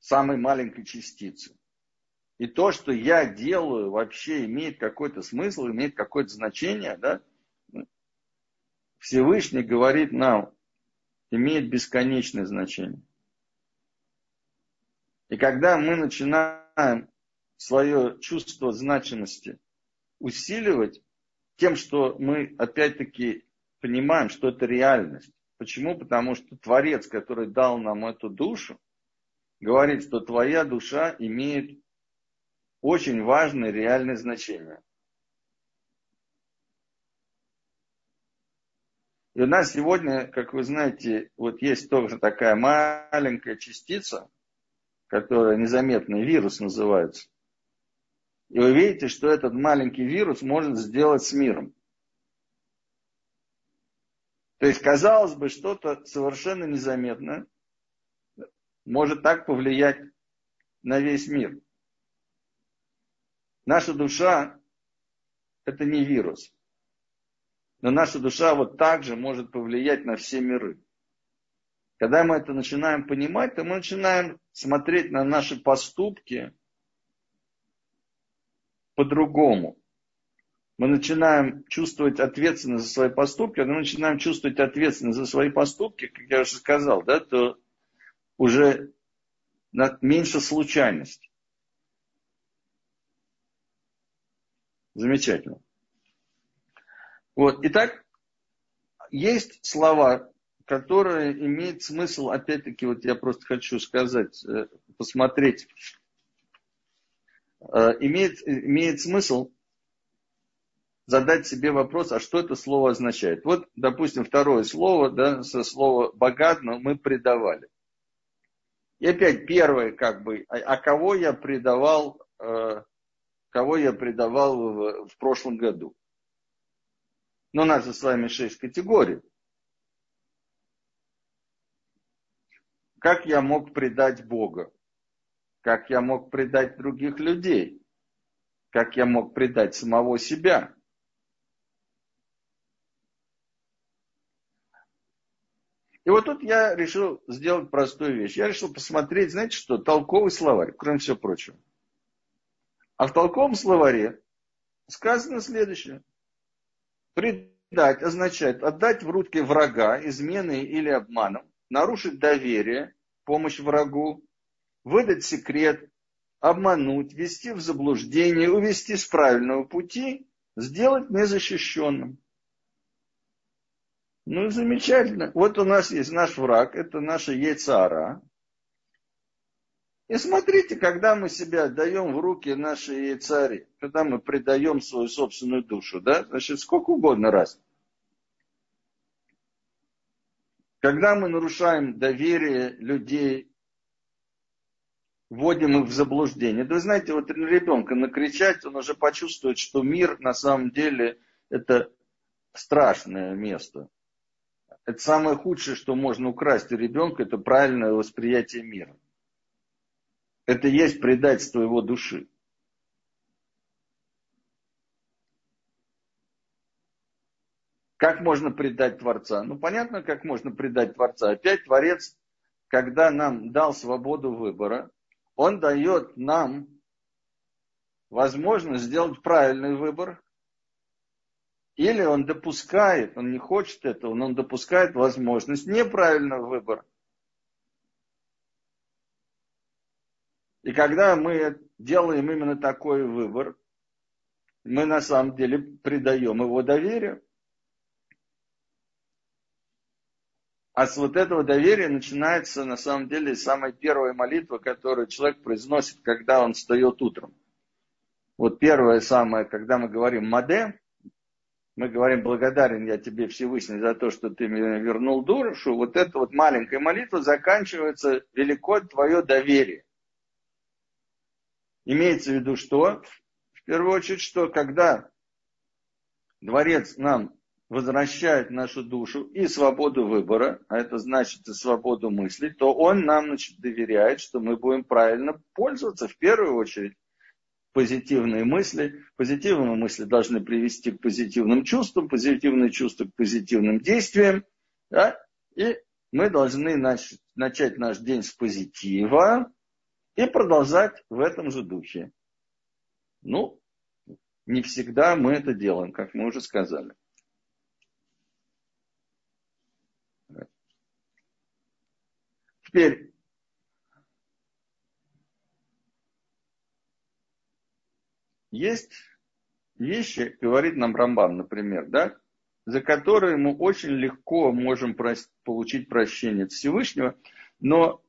самой маленькой частицы. И то, что я делаю, вообще имеет какой-то смысл, имеет какое-то значение, да? Всевышний говорит нам, имеет бесконечное значение. И когда мы начинаем свое чувство значимости усиливать тем, что мы опять-таки понимаем, что это реальность. Почему? Потому что Творец, который дал нам эту душу, говорит, что твоя душа имеет очень важное реальное значение. И у нас сегодня, как вы знаете, вот есть тоже такая маленькая частица, которая незаметный вирус называется. И вы видите, что этот маленький вирус может сделать с миром. То есть, казалось бы, что-то совершенно незаметное может так повлиять на весь мир. Наша душа – это не вирус. Но наша душа вот так же может повлиять на все миры. Когда мы это начинаем понимать, то мы начинаем смотреть на наши поступки по-другому. Мы начинаем чувствовать ответственность за свои поступки, когда мы начинаем чувствовать ответственность за свои поступки, как я уже сказал, да, то уже меньше случайность. Замечательно. Вот, итак, есть слова, которая имеет смысл, опять-таки, вот я просто хочу сказать, э, посмотреть, э, имеет, имеет смысл задать себе вопрос, а что это слово означает. Вот, допустим, второе слово, да, со слова богатно мы предавали. И опять первое, как бы, а, а кого я предавал, э, кого я предавал в, в прошлом году? Ну, у нас же с вами шесть категорий. Как я мог предать Бога? Как я мог предать других людей? Как я мог предать самого себя? И вот тут я решил сделать простую вещь. Я решил посмотреть, знаете что, толковый словарь, кроме всего прочего. А в толковом словаре сказано следующее. Предать означает отдать в руки врага изменой или обманом, нарушить доверие, помощь врагу, выдать секрет, обмануть, ввести в заблуждение, увести с правильного пути, сделать незащищенным. Ну, замечательно. Вот у нас есть наш враг, это наша яйцара. И смотрите, когда мы себя отдаем в руки нашей яйцари, когда мы предаем свою собственную душу, да, значит, сколько угодно раз. Когда мы нарушаем доверие людей, вводим их в заблуждение. Да вы знаете, вот ребенка накричать, он уже почувствует, что мир на самом деле это страшное место. Это самое худшее, что можно украсть у ребенка, это правильное восприятие мира. Это есть предательство его души. Как можно предать Творца? Ну, понятно, как можно предать Творца. Опять Творец, когда нам дал свободу выбора, он дает нам возможность сделать правильный выбор, или он допускает, он не хочет этого, но он допускает возможность неправильного выбора. И когда мы делаем именно такой выбор, мы на самом деле придаем его доверию. А с вот этого доверия начинается на самом деле самая первая молитва, которую человек произносит, когда он встает утром. Вот первое самое, когда мы говорим «Маде», мы говорим «Благодарен я тебе Всевышний за то, что ты мне вернул душу», вот эта вот маленькая молитва заканчивается «Велико твое доверие». Имеется в виду что? В первую очередь, что когда Дворец нам возвращает нашу душу и свободу выбора, а это значит и свободу мысли, то он нам значит, доверяет, что мы будем правильно пользоваться в первую очередь позитивные мысли. Позитивные мысли должны привести к позитивным чувствам, позитивные чувства к позитивным действиям. Да? И мы должны начать, наш день с позитива и продолжать в этом же духе. Ну, не всегда мы это делаем, как мы уже сказали. Теперь, есть вещи, говорит нам Рамбам, например, да, за которые мы очень легко можем получить прощение Всевышнего, но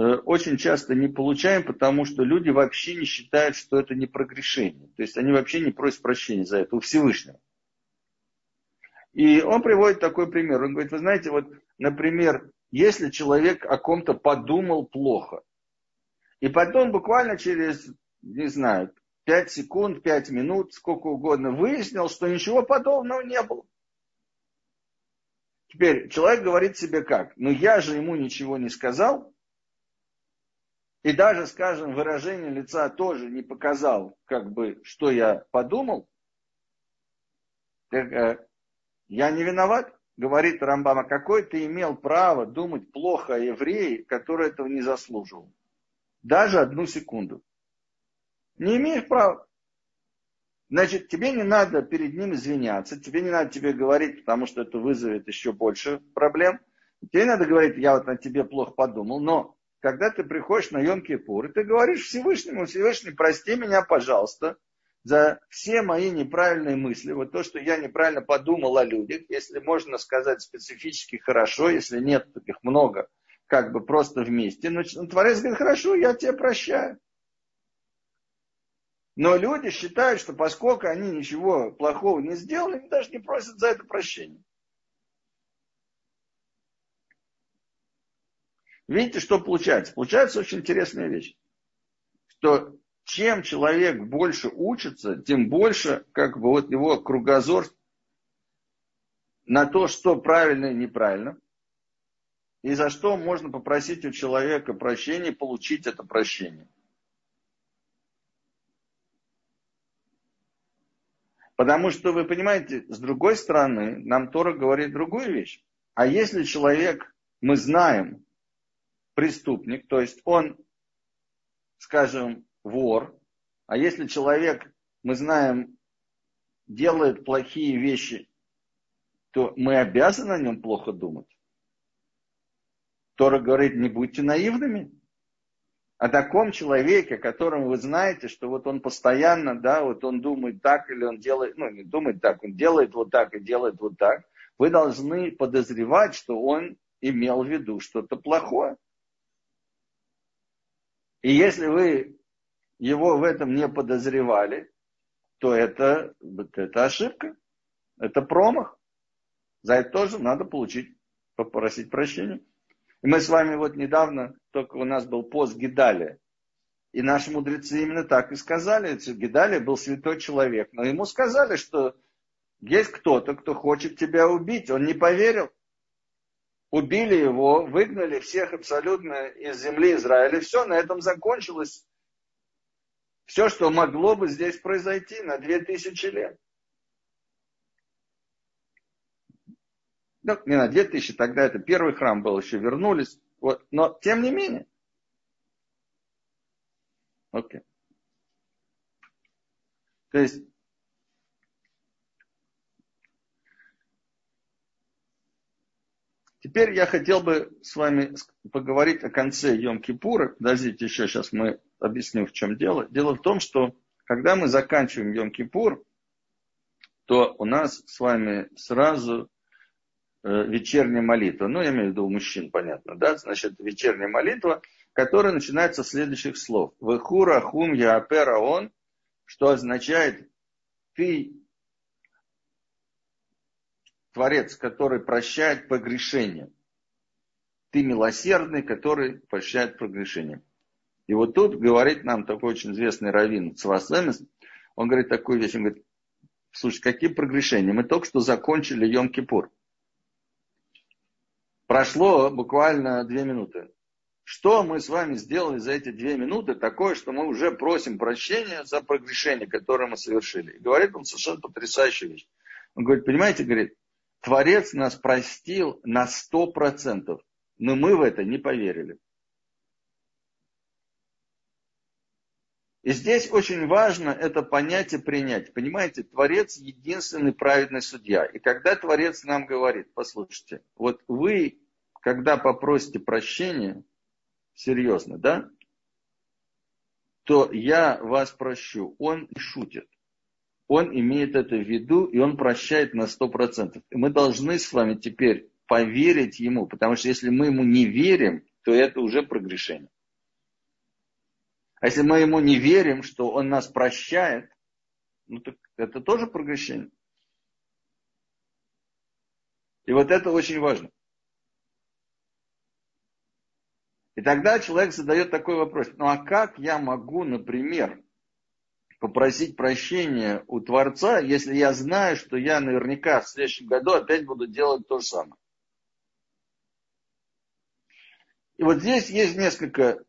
очень часто не получаем, потому что люди вообще не считают, что это не прогрешение. То есть они вообще не просят прощения за это у Всевышнего. И он приводит такой пример. Он говорит, вы знаете, вот, например, если человек о ком-то подумал плохо, и потом буквально через, не знаю, 5 секунд, 5 минут, сколько угодно, выяснил, что ничего подобного не было. Теперь человек говорит себе как? Ну я же ему ничего не сказал, и даже, скажем, выражение лица тоже не показал, как бы, что я подумал, э, я не виноват говорит Рамбама, какой ты имел право думать плохо о еврее, который этого не заслуживал? Даже одну секунду. Не имеешь права. Значит, тебе не надо перед ним извиняться, тебе не надо тебе говорить, потому что это вызовет еще больше проблем. Тебе надо говорить, я вот о тебе плохо подумал, но когда ты приходишь на Йом-Кипур, и ты говоришь Всевышнему, Всевышний, прости меня, пожалуйста, за все мои неправильные мысли, вот то, что я неправильно подумал о людях, если можно сказать специфически хорошо, если нет таких много, как бы просто вместе, но Творец говорит, хорошо, я тебя прощаю. Но люди считают, что поскольку они ничего плохого не сделали, они даже не просят за это прощения. Видите, что получается? Получается очень интересная вещь. Что чем человек больше учится, тем больше как бы вот его кругозор на то, что правильно и неправильно, и за что можно попросить у человека прощения, получить это прощение. Потому что, вы понимаете, с другой стороны, нам Тора говорит другую вещь. А если человек, мы знаем, преступник, то есть он, скажем, вор. А если человек, мы знаем, делает плохие вещи, то мы обязаны о нем плохо думать. Тора говорит, не будьте наивными. О таком человеке, котором вы знаете, что вот он постоянно, да, вот он думает так или он делает, ну не думает так, он делает вот так и делает вот так, вы должны подозревать, что он имел в виду что-то плохое. И если вы его в этом не подозревали, то это, это ошибка, это промах. За это тоже надо получить, попросить прощения. И мы с вами вот недавно, только у нас был пост Гидалия. И наши мудрецы именно так и сказали. Гидалия был святой человек. Но ему сказали, что есть кто-то, кто хочет тебя убить. Он не поверил. Убили его, выгнали всех абсолютно из земли Израиля. Все, на этом закончилось все, что могло бы здесь произойти на 2000 лет. Ну, не на 2000, тогда это первый храм был, еще вернулись. Вот. Но тем не менее. Окей. То есть Теперь я хотел бы с вами поговорить о конце Йом-Кипура. Подождите, еще сейчас мы объясним, в чем дело. Дело в том, что когда мы заканчиваем Йом-Кипур, то у нас с вами сразу э, вечерняя молитва. Ну, я имею в виду у мужчин, понятно, да? Значит, вечерняя молитва, которая начинается с следующих слов. Вехура хум яапера он, что означает ты Творец, который прощает погрешение. Ты милосердный, который прощает погрешение. И вот тут говорит нам такой очень известный раввин Цвасемес, он говорит такую вещь, он говорит, слушай, какие прогрешения? Мы только что закончили Йом-Кипур. Прошло буквально две минуты. Что мы с вами сделали за эти две минуты такое, что мы уже просим прощения за прогрешение, которое мы совершили. И говорит он совершенно потрясающую вещь. Он говорит, понимаете, говорит, Творец нас простил на сто процентов, но мы в это не поверили. И здесь очень важно это понять и принять. Понимаете, Творец единственный праведный судья. И когда Творец нам говорит, послушайте, вот вы, когда попросите прощения, серьезно, да, то я вас прощу. Он шутит. Он имеет это в виду, и он прощает на сто процентов. И мы должны с вами теперь поверить ему, потому что если мы ему не верим, то это уже прогрешение. А если мы ему не верим, что он нас прощает, ну так это тоже прогрешение. И вот это очень важно. И тогда человек задает такой вопрос. Ну а как я могу, например, попросить прощения у Творца, если я знаю, что я наверняка в следующем году опять буду делать то же самое? И вот здесь есть несколько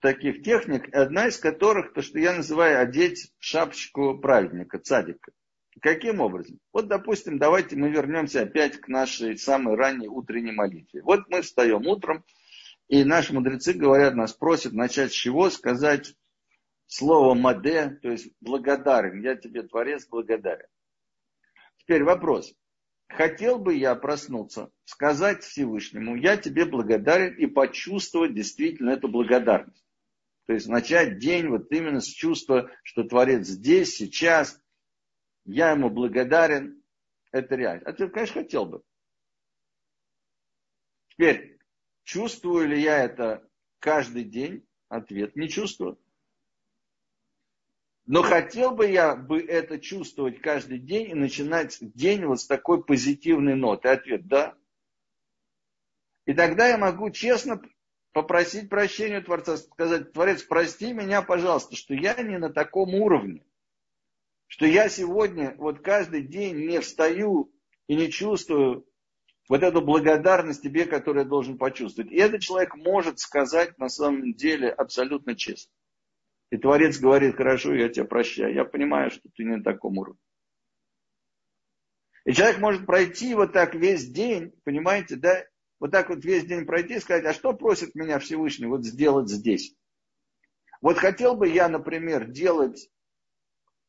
таких техник, одна из которых, то, что я называю одеть шапочку праведника, цадика. Каким образом? Вот, допустим, давайте мы вернемся опять к нашей самой ранней утренней молитве. Вот мы встаем утром, и наши мудрецы говорят, нас просят начать с чего? Сказать слово маде, то есть благодарен. Я тебе, Творец, благодарен. Теперь вопрос. Хотел бы я проснуться, сказать Всевышнему, я тебе благодарен и почувствовать действительно эту благодарность. То есть начать день вот именно с чувства, что Творец здесь, сейчас, я ему благодарен. Это реально. А ты, конечно, хотел бы. Теперь, чувствую ли я это каждый день? Ответ, не чувствую. Но хотел бы я бы это чувствовать каждый день и начинать день вот с такой позитивной ноты. Ответ – да. И тогда я могу честно попросить прощения у Творца, сказать, Творец, прости меня, пожалуйста, что я не на таком уровне, что я сегодня вот каждый день не встаю и не чувствую вот эту благодарность тебе, которую я должен почувствовать. И этот человек может сказать на самом деле абсолютно честно. И Творец говорит, хорошо, я тебя прощаю. Я понимаю, что ты не на таком уровне. И человек может пройти вот так весь день, понимаете, да, вот так вот весь день пройти и сказать, а что просит меня Всевышний вот сделать здесь? Вот хотел бы я, например, делать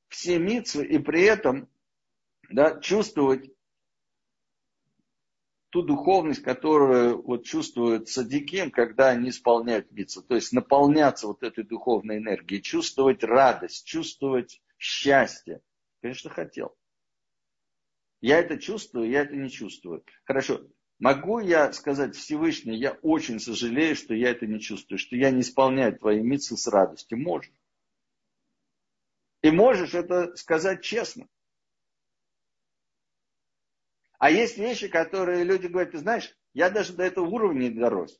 все митцвы и при этом да, чувствовать ту духовность, которую вот чувствуют садиким, когда они исполняют митцву. То есть наполняться вот этой духовной энергией, чувствовать радость, чувствовать счастье. Конечно, хотел. Я это чувствую, я это не чувствую. Хорошо, Могу я сказать Всевышний, я очень сожалею, что я это не чувствую, что я не исполняю твои митцы с радостью. Можешь. И можешь это сказать честно. А есть вещи, которые люди говорят, ты знаешь, я даже до этого уровня не дорос.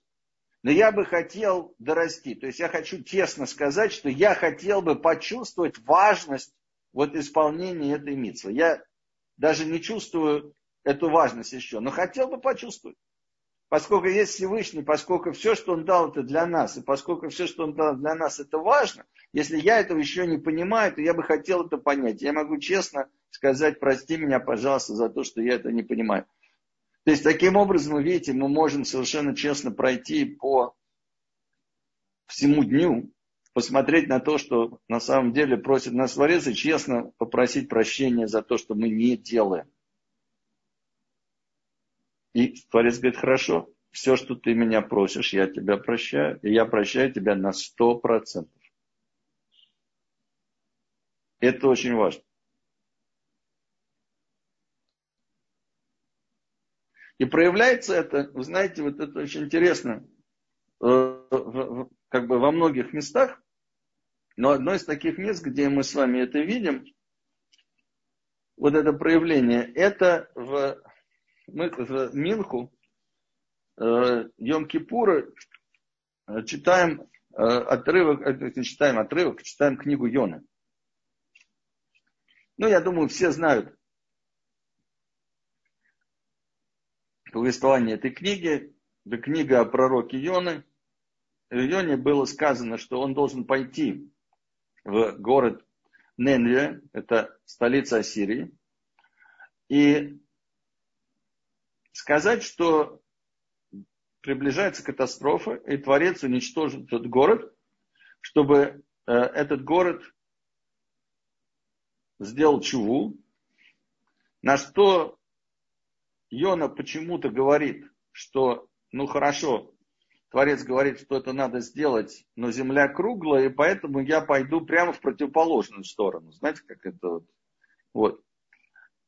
Но я бы хотел дорасти. То есть я хочу честно сказать, что я хотел бы почувствовать важность вот исполнения этой митцвы. Я даже не чувствую эту важность еще, но хотел бы почувствовать. Поскольку есть Всевышний, поскольку все, что Он дал, это для нас, и поскольку все, что Он дал для нас, это важно, если я этого еще не понимаю, то я бы хотел это понять. Я могу честно сказать, прости меня, пожалуйста, за то, что я это не понимаю. То есть, таким образом, вы видите, мы можем совершенно честно пройти по всему дню посмотреть на то, что на самом деле просит нас Творец, и честно попросить прощения за то, что мы не делаем. И Творец говорит, хорошо, все, что ты меня просишь, я тебя прощаю, и я прощаю тебя на сто процентов. Это очень важно. И проявляется это, вы знаете, вот это очень интересно, э, как бы во многих местах, но одно из таких мест, где мы с вами это видим, вот это проявление, это в, мы в Минху, э, Йом-Кипура, э, читаем отрывок, не читаем отрывок, читаем книгу Йоны. Ну, я думаю, все знают повествование этой книги. Это книга о пророке Йоны. В Йоне было сказано, что он должен пойти в город Ненве, это столица Ассирии, и сказать, что приближается катастрофа, и Творец уничтожит этот город, чтобы э, этот город сделал чуву, на что Йона почему-то говорит, что ну хорошо, Творец говорит, что это надо сделать, но земля круглая, и поэтому я пойду прямо в противоположную сторону. Знаете, как это вот. вот.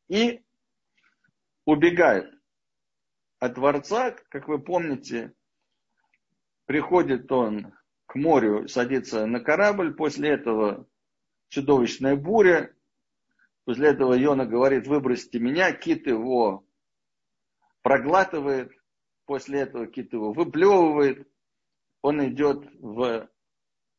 И убегает от Творца, как вы помните, приходит он к морю, садится на корабль, после этого чудовищная буря, после этого Йона говорит, выбросьте меня, кит его проглатывает, после этого кит его выплевывает, он идет в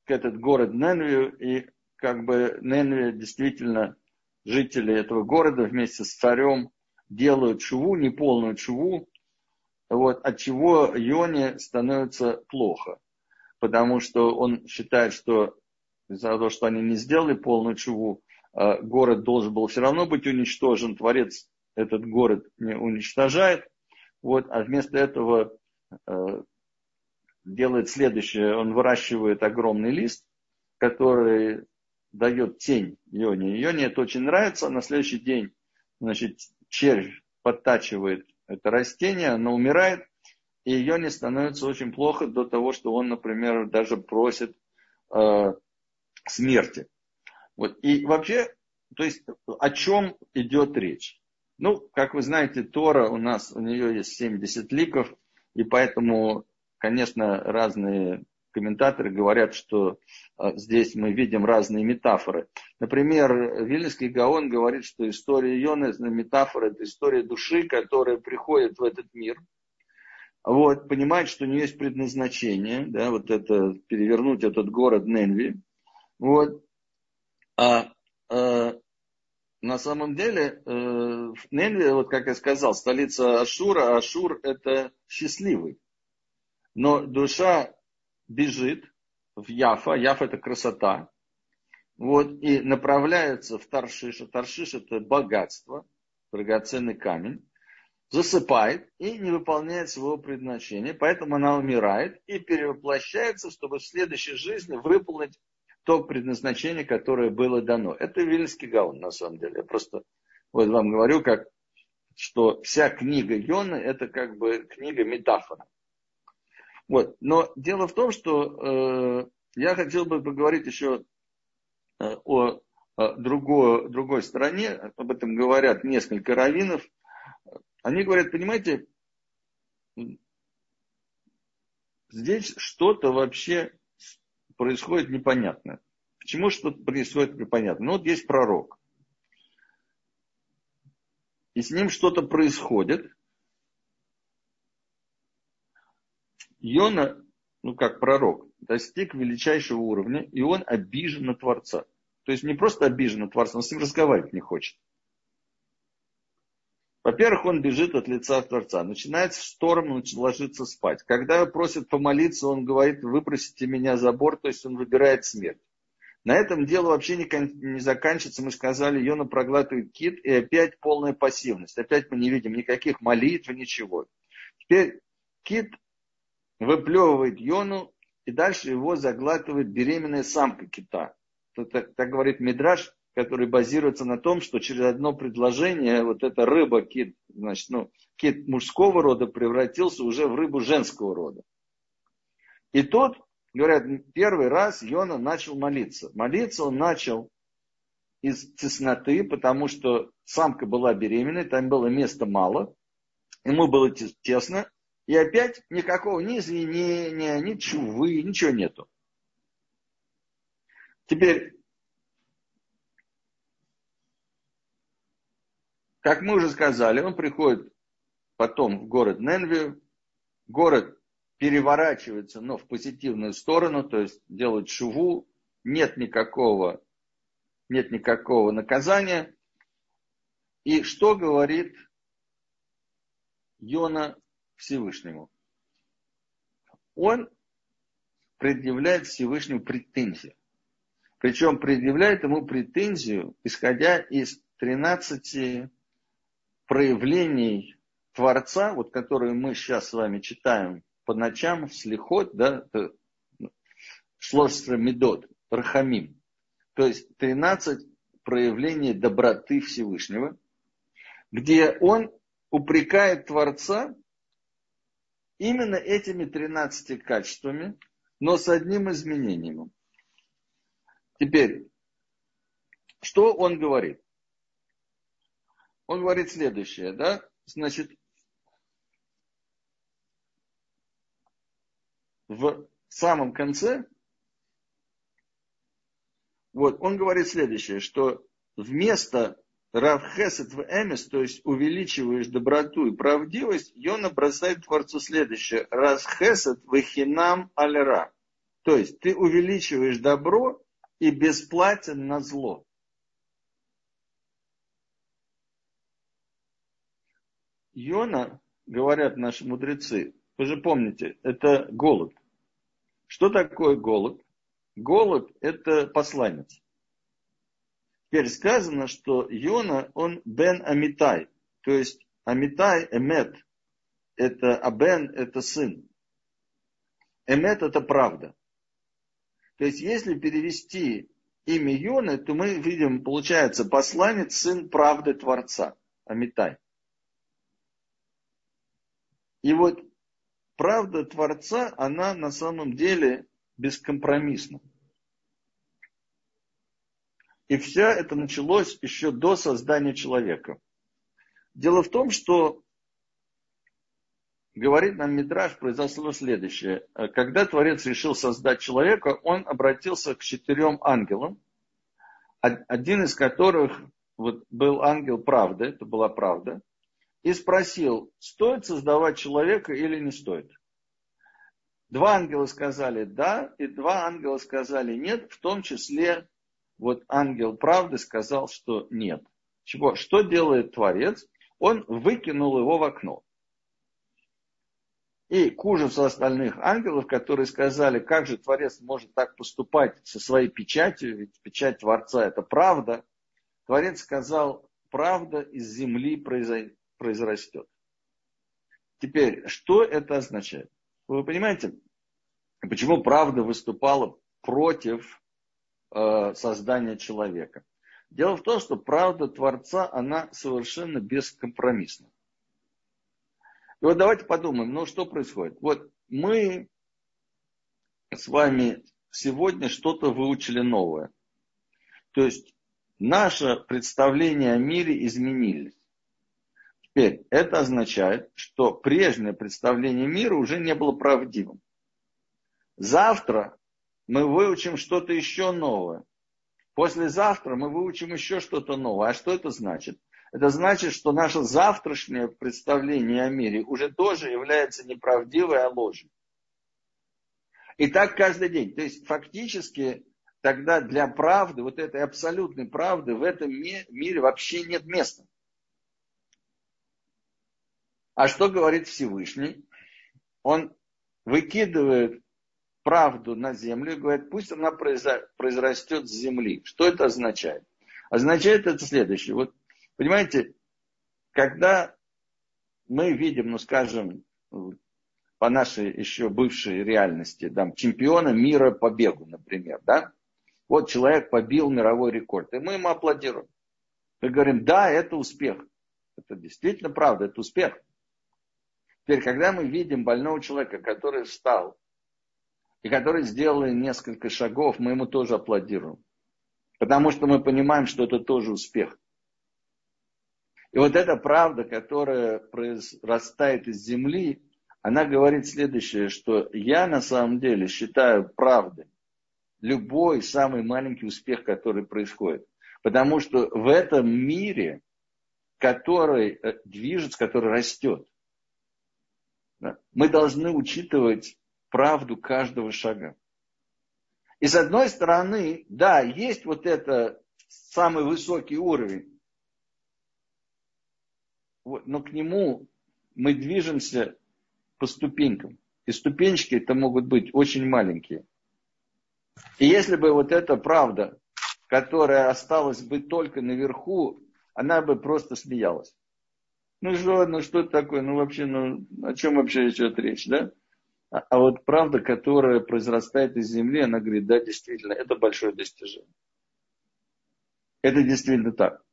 этот город Ненвию, и как бы Ненвия действительно жители этого города вместе с царем делают шуву, неполную шуву, вот, от чего Йоне становится плохо. Потому что он считает, что из-за того, что они не сделали полную чуву, э, город должен был все равно быть уничтожен. Творец этот город не уничтожает. Вот, а вместо этого э, делает следующее. Он выращивает огромный лист, который дает тень Йоне. Йоне это очень нравится. На следующий день значит, червь подтачивает это растение, оно умирает, и Йоне становится очень плохо до того, что он, например, даже просит э, смерти. Вот. И вообще, то есть о чем идет речь? Ну, как вы знаете, Тора у нас, у нее есть 70 ликов, и поэтому, конечно, разные комментаторы говорят, что а, здесь мы видим разные метафоры. Например, Вильнюсский Гаон говорит, что история Йоны, метафора, это история души, которая приходит в этот мир, вот, понимает, что у нее есть предназначение, да, вот это, перевернуть этот город Ненви, вот, а, а на самом деле, э, в Ненве, вот как я сказал, столица Ашура, Ашур это счастливый. Но душа бежит в Яфа, Яфа это красота, вот, и направляется в Таршиш, Таршиш это богатство, драгоценный камень, засыпает и не выполняет своего предназначения, поэтому она умирает и перевоплощается, чтобы в следующей жизни выполнить то предназначение, которое было дано. Это Вильнский гаун, на самом деле. Я просто вот вам говорю, как, что вся книга Йоны это как бы книга метафора. Вот. Но дело в том, что э, я хотел бы поговорить еще э, о, о другой, другой стороне. Об этом говорят несколько раввинов. Они говорят, понимаете, здесь что-то вообще происходит непонятное. Почему что-то происходит непонятно? Ну вот есть пророк. И с ним что-то происходит. Йона, ну как пророк, достиг величайшего уровня, и он обижен на Творца. То есть не просто обижен на Творца, он с ним разговаривать не хочет. Во-первых, он бежит от лица Творца, начинает в сторону ложиться спать. Когда его просят помолиться, он говорит, выбросите меня за борт, то есть он выбирает смерть. На этом дело вообще не, не заканчивается. Мы сказали, Йона проглатывает кит, и опять полная пассивность. Опять мы не видим никаких молитв, ничего. Теперь кит выплевывает Йону, и дальше его заглатывает беременная самка кита. Так, так говорит Мидраш, который базируется на том, что через одно предложение вот эта рыба, кит, значит, ну, кит мужского рода превратился уже в рыбу женского рода. И тут, говорят, первый раз Йона начал молиться. Молиться он начал из тесноты, потому что самка была беременной, там было места мало, ему было тесно, и опять никакого ни извинения, ни чувы, ничего нету. Теперь, как мы уже сказали, он приходит потом в город Ненви, город переворачивается, но в позитивную сторону, то есть делают шуву, нет никакого, нет никакого наказания. И что говорит Йона Всевышнему. Он предъявляет Всевышнему претензию. Причем предъявляет ему претензию, исходя из 13 проявлений Творца, вот которые мы сейчас с вами читаем по ночам, в слихот, да, Шлошстра Медот, Рахамим. То есть 13 проявлений доброты Всевышнего, где он упрекает Творца именно этими 13 качествами, но с одним изменением. Теперь, что он говорит? Он говорит следующее, да? Значит, в самом конце, вот, он говорит следующее, что вместо Равхесет в Эмис, то есть увеличиваешь доброту и правдивость, Йона бросает Творцу следующее. Расхесет в хинам алера. То есть ты увеличиваешь добро и бесплатен на зло. Йона, говорят наши мудрецы, вы же помните, это голод. Что такое голод? Голод – это посланец. Теперь сказано, что Йона, он бен Амитай. То есть Амитай, Эмет, это Абен, это сын. Эмет это правда. То есть если перевести имя Йона, то мы видим, получается, посланец, сын правды Творца. Амитай. И вот правда Творца, она на самом деле бескомпромиссна. И все это началось еще до создания человека. Дело в том, что говорит нам Мидраш, произошло следующее. Когда Творец решил создать человека, он обратился к четырем ангелам, один из которых вот, был ангел правды, это была правда, и спросил, стоит создавать человека или не стоит. Два ангела сказали да, и два ангела сказали нет, в том числе вот ангел правды сказал, что нет. Чего? Что делает Творец? Он выкинул его в окно. И к ужасу остальных ангелов, которые сказали, как же Творец может так поступать со своей печатью, ведь печать Творца это правда. Творец сказал, правда из земли произрастет. Теперь, что это означает? Вы понимаете, почему правда выступала против Э, создания человека. Дело в том, что правда Творца, она совершенно бескомпромиссна. И вот давайте подумаем, ну что происходит? Вот мы с вами сегодня что-то выучили новое. То есть наше представление о мире изменились. Теперь это означает, что прежнее представление мира уже не было правдивым. Завтра мы выучим что-то еще новое. Послезавтра мы выучим еще что-то новое. А что это значит? Это значит, что наше завтрашнее представление о мире уже тоже является неправдивой, а ложью. И так каждый день. То есть фактически тогда для правды, вот этой абсолютной правды в этом мире вообще нет места. А что говорит Всевышний? Он выкидывает правду на землю и говорит, пусть она произрастет с земли. Что это означает? Означает это следующее. Вот, понимаете, когда мы видим, ну скажем, по нашей еще бывшей реальности, там, чемпиона мира по бегу, например, да? Вот человек побил мировой рекорд, и мы ему аплодируем. Мы говорим, да, это успех. Это действительно правда, это успех. Теперь, когда мы видим больного человека, который встал, и который сделал несколько шагов, мы ему тоже аплодируем. Потому что мы понимаем, что это тоже успех. И вот эта правда, которая произрастает из земли, она говорит следующее, что я на самом деле считаю правдой любой самый маленький успех, который происходит. Потому что в этом мире, который э, движется, который растет, мы должны учитывать правду каждого шага. И с одной стороны, да, есть вот это самый высокий уровень, вот, но к нему мы движемся по ступенькам. И ступенчики это могут быть очень маленькие. И если бы вот эта правда, которая осталась бы только наверху, она бы просто смеялась. Ну что, ну что это такое, ну вообще, ну о чем вообще идет речь, да? А, а вот правда, которая произрастает из земли, она говорит, да, действительно, это большое достижение. Это действительно так.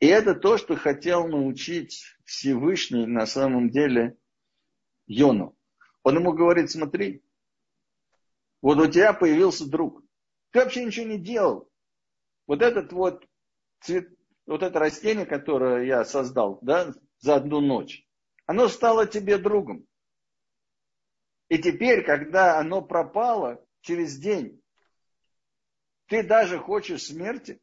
И это то, что хотел научить Всевышний на самом деле Йону. Он ему говорит, смотри, вот у тебя появился друг. Ты вообще ничего не делал. Вот этот вот цвет, вот это растение, которое я создал, да, за одну ночь, оно стало тебе другом. И теперь, когда оно пропало через день, ты даже хочешь смерти.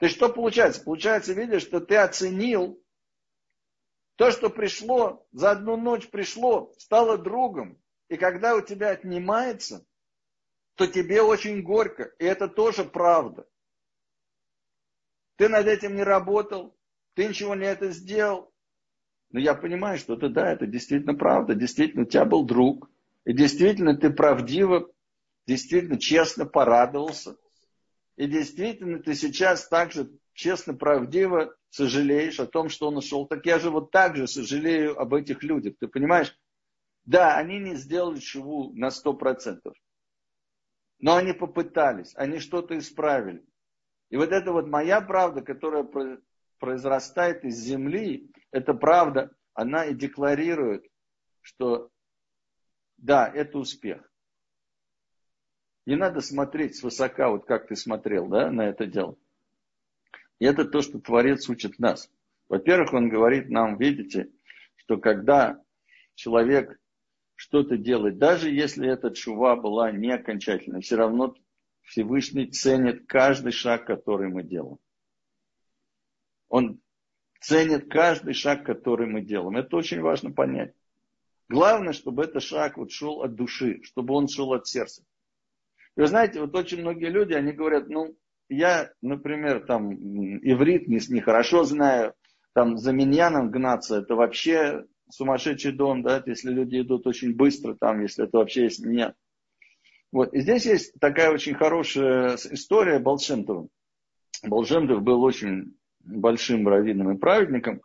Есть что получается? Получается, видишь, что ты оценил то, что пришло, за одну ночь пришло, стало другом. И когда у тебя отнимается, то тебе очень горько. И это тоже правда. Ты над этим не работал, ты ничего не это сделал. Но я понимаю, что это да, это действительно правда. Действительно, у тебя был друг. И действительно, ты правдиво, действительно честно порадовался. И действительно, ты сейчас также честно, правдиво сожалеешь о том, что он ушел. Так я же вот так же сожалею об этих людях. Ты понимаешь? Да, они не сделали шву на сто процентов. Но они попытались, они что-то исправили. И вот это вот моя правда, которая произрастает из земли, эта правда, она и декларирует, что да, это успех. Не надо смотреть свысока, вот как ты смотрел да, на это дело. И это то, что Творец учит нас. Во-первых, он говорит нам, видите, что когда человек что-то делает, даже если эта чува была не окончательной, все равно Всевышний ценит каждый шаг, который мы делаем. Он ценит каждый шаг, который мы делаем. Это очень важно понять. Главное, чтобы этот шаг вот шел от души, чтобы он шел от сердца. И вы знаете, вот очень многие люди, они говорят, ну, я, например, там, иврит не, хорошо знаю, там, за миньяном гнаться, это вообще сумасшедший дом, да, если люди идут очень быстро, там, если это вообще есть меня. Вот. И здесь есть такая очень хорошая история Балшемтова. Балшемтов был очень большим раввином и праведником,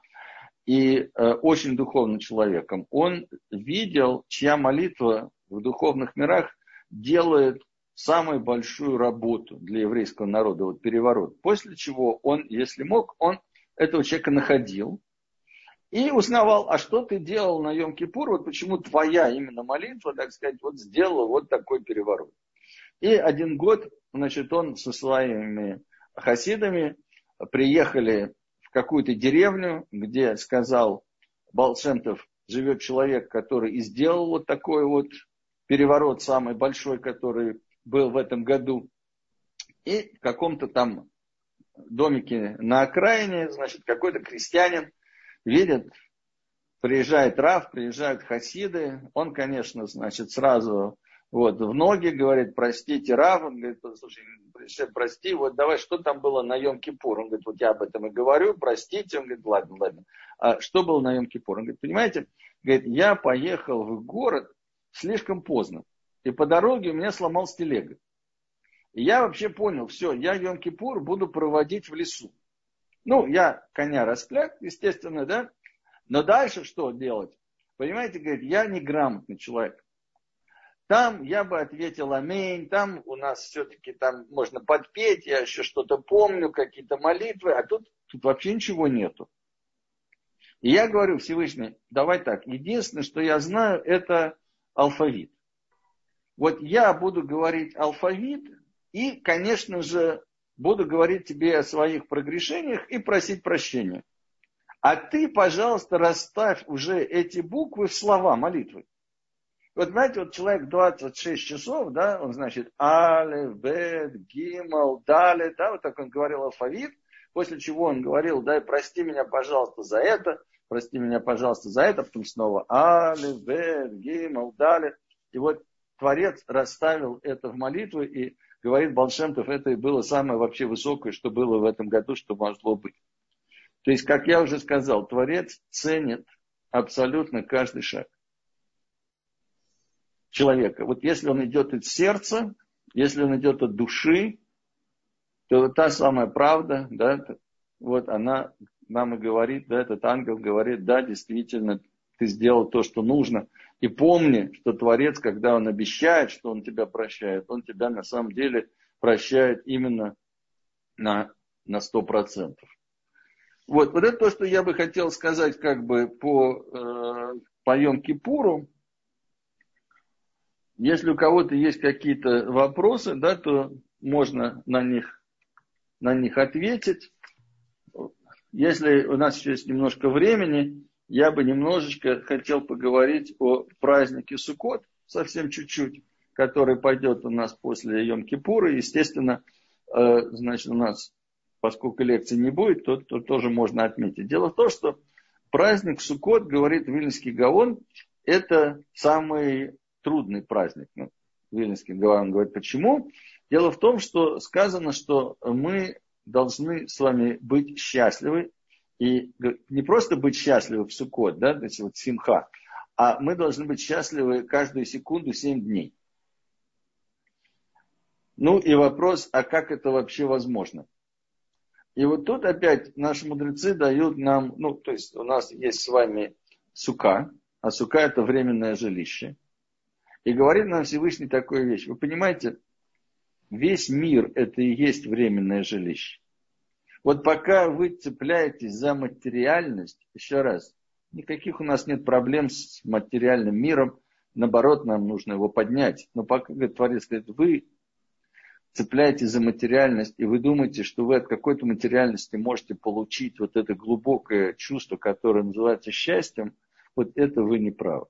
и э, очень духовным человеком. Он видел, чья молитва в духовных мирах делает самую большую работу для еврейского народа, вот переворот. После чего он, если мог, он этого человека находил, и узнавал, а что ты делал на Йом-Кипур, вот почему твоя именно молитва, так сказать, вот сделала вот такой переворот. И один год, значит, он со своими хасидами приехали в какую-то деревню, где сказал Балшемтов, живет человек, который и сделал вот такой вот переворот, самый большой, который был в этом году. И в каком-то там домике на окраине, значит, какой-то крестьянин видит, приезжает Раф, приезжают хасиды, он, конечно, значит, сразу вот, в ноги говорит, простите, Рав, он говорит, слушай, прости, вот давай, что там было на Йом-Кипур? Он говорит, вот я об этом и говорю, простите. Он говорит, ладно, ладно. А что было на Йом-Кипур? Он говорит, понимаете, говорит, я поехал в город слишком поздно, и по дороге у меня сломался телега. И я вообще понял, все, я Йом-Кипур буду проводить в лесу. Ну, я коня распряг, естественно, да. Но дальше что делать? Понимаете, говорит, я неграмотный человек. Там я бы ответил аминь, там у нас все-таки там можно подпеть, я еще что-то помню, какие-то молитвы, а тут, тут вообще ничего нету. И я говорю, Всевышний, давай так, единственное, что я знаю, это алфавит. Вот я буду говорить алфавит и, конечно же, буду говорить тебе о своих прогрешениях и просить прощения. А ты, пожалуйста, расставь уже эти буквы в слова молитвы. Вот знаете, вот человек 26 часов, да, он значит Алев, Бет, Гимал, Дале, да, вот так он говорил алфавит, после чего он говорил, дай прости меня, пожалуйста, за это, прости меня, пожалуйста, за это, потом снова Алев, Бет, Гимал, Дале. И вот Творец расставил это в молитву и говорит Балшемтов, это и было самое вообще высокое, что было в этом году, что могло быть. То есть, как я уже сказал, Творец ценит абсолютно каждый шаг человека. Вот если он идет от сердца, если он идет от души, то та самая правда, да, вот она нам и говорит, да, этот ангел говорит, да, действительно, ты сделал то, что нужно. И помни, что Творец, когда он обещает, что он тебя прощает, он тебя на самом деле прощает именно на, на 100%. Вот, вот это то, что я бы хотел сказать как бы по, э, по Йом-Кипуру. Если у кого-то есть какие-то вопросы, да, то можно на них, на них ответить. Если у нас еще есть немножко времени, я бы немножечко хотел поговорить о празднике Суккот, совсем чуть-чуть, который пойдет у нас после Йом-Кипура. Естественно, э, значит, у нас, поскольку лекции не будет, то, то тоже можно отметить. Дело в том, что праздник Суккот, говорит Вильнский Гаон, это самый трудный праздник. Ну, Вильнинский Гаон говорит, почему? Дело в том, что сказано, что мы должны с вами быть счастливы. И не просто быть счастливы в Суккот, да, то есть вот симха, а мы должны быть счастливы каждую секунду 7 дней. Ну и вопрос, а как это вообще возможно? И вот тут опять наши мудрецы дают нам, ну, то есть у нас есть с вами сука, а сука это временное жилище. И говорит нам Всевышний такую вещь. Вы понимаете, весь мир это и есть временное жилище. Вот пока вы цепляетесь за материальность, еще раз, никаких у нас нет проблем с материальным миром, наоборот, нам нужно его поднять. Но пока, говорит Творец, говорит, вы цепляетесь за материальность, и вы думаете, что вы от какой-то материальности можете получить вот это глубокое чувство, которое называется счастьем, вот это вы не правы.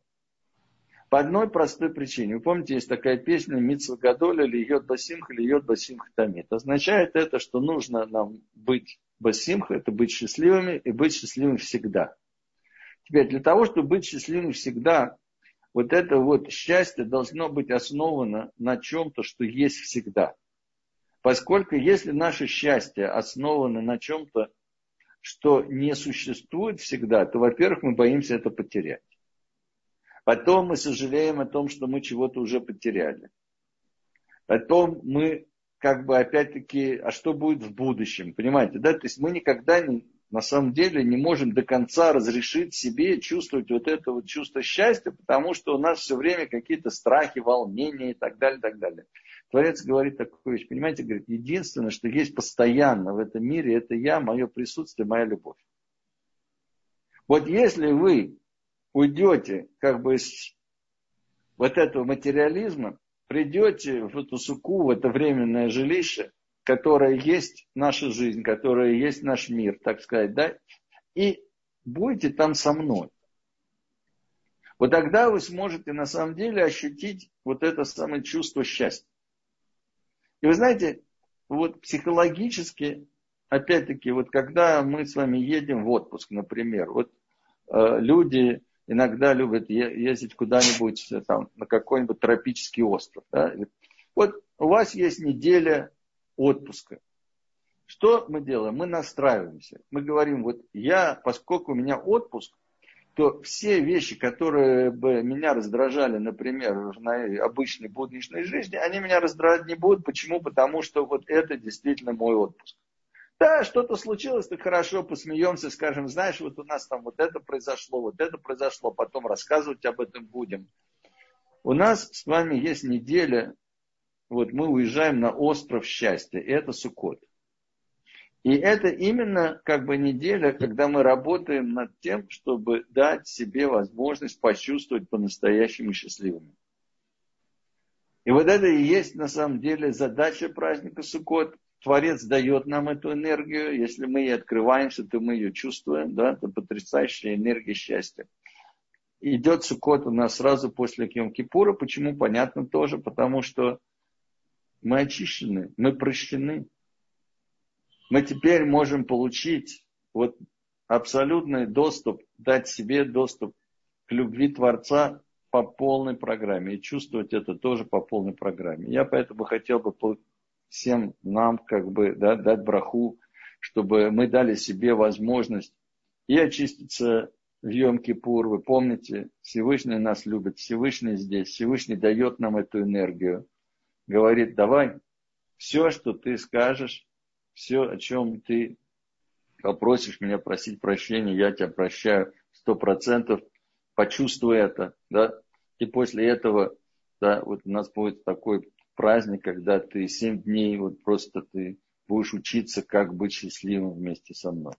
По одной простой причине. Вы помните, есть такая песня «Митсва Гадоля» «Йод Басимха» «Йод Басимха Тамит». Означает это, что нужно нам быть Басимха, это быть счастливыми и быть счастливым всегда. Теперь, для того, чтобы быть счастливым всегда, вот это вот счастье должно быть основано на чем-то, что есть всегда. Поскольку если наше счастье основано на чем-то, что не существует всегда, то, во-первых, мы боимся это потерять. Потом мы сожалеем о том, что мы чего-то уже потеряли. Потом мы как бы опять-таки, а что будет в будущем, понимаете, да? То есть мы никогда не, на самом деле не можем до конца разрешить себе чувствовать вот это вот чувство счастья, потому что у нас все время какие-то страхи, волнения и так далее, и так далее. Творец говорит такую вещь, понимаете, говорит, единственное, что есть постоянно в этом мире, это я, мое присутствие, моя любовь. Вот если вы уйдете как бы из вот этого материализма, придете в эту суку, в это временное жилище, которое есть наша жизнь, которое есть наш мир, так сказать, да, и будете там со мной. Вот тогда вы сможете на самом деле ощутить вот это самое чувство счастья. И вы знаете, вот психологически, опять-таки, вот когда мы с вами едем в отпуск, например, вот э, люди иногда любят ездить куда-нибудь э, там, на какой-нибудь тропический остров. Да? Вот у вас есть неделя отпуска. Что мы делаем? Мы настраиваемся. Мы говорим, вот я, поскольку у меня отпуск, то все вещи, которые бы меня раздражали, например, в обычной будничной жизни, они меня раздражать не будут. Почему? Потому что вот это действительно мой отпуск. Да, что-то случилось, так хорошо, посмеемся, скажем, знаешь, вот у нас там вот это произошло, вот это произошло, потом рассказывать об этом будем. У нас с вами есть неделя, вот мы уезжаем на остров счастья, и это Суккот. И это именно как бы неделя, когда мы работаем над тем, чтобы дать себе возможность почувствовать по-настоящему счастливыми. И вот это и есть на самом деле задача праздника Суккот. Творец дает нам эту энергию. Если мы ей открываемся, то мы ее чувствуем. Да? Это потрясающая энергия счастья. Идет Суккот у нас сразу после Киом-Кипура. Почему? Понятно тоже. Потому что мы очищены, мы прощены. Мы теперь можем получить вот абсолютный доступ, дать себе доступ к любви Творца по полной программе. И чувствовать это тоже по полной программе. Я поэтому хотел бы всем нам как бы да, дать браху, чтобы мы дали себе возможность и очиститься в Йом-Кипур. Вы помните, Всевышний нас любит, Всевышний здесь, Всевышний дает нам эту энергию. Говорит, давай, все, что ты скажешь, все, о чем ты попросишь меня просить прощения, я тебя прощаю сто процентов, почувствуй это, да, и после этого, да, вот у нас будет такой праздник, когда ты семь дней вот просто ты будешь учиться, как быть счастливым вместе со мной.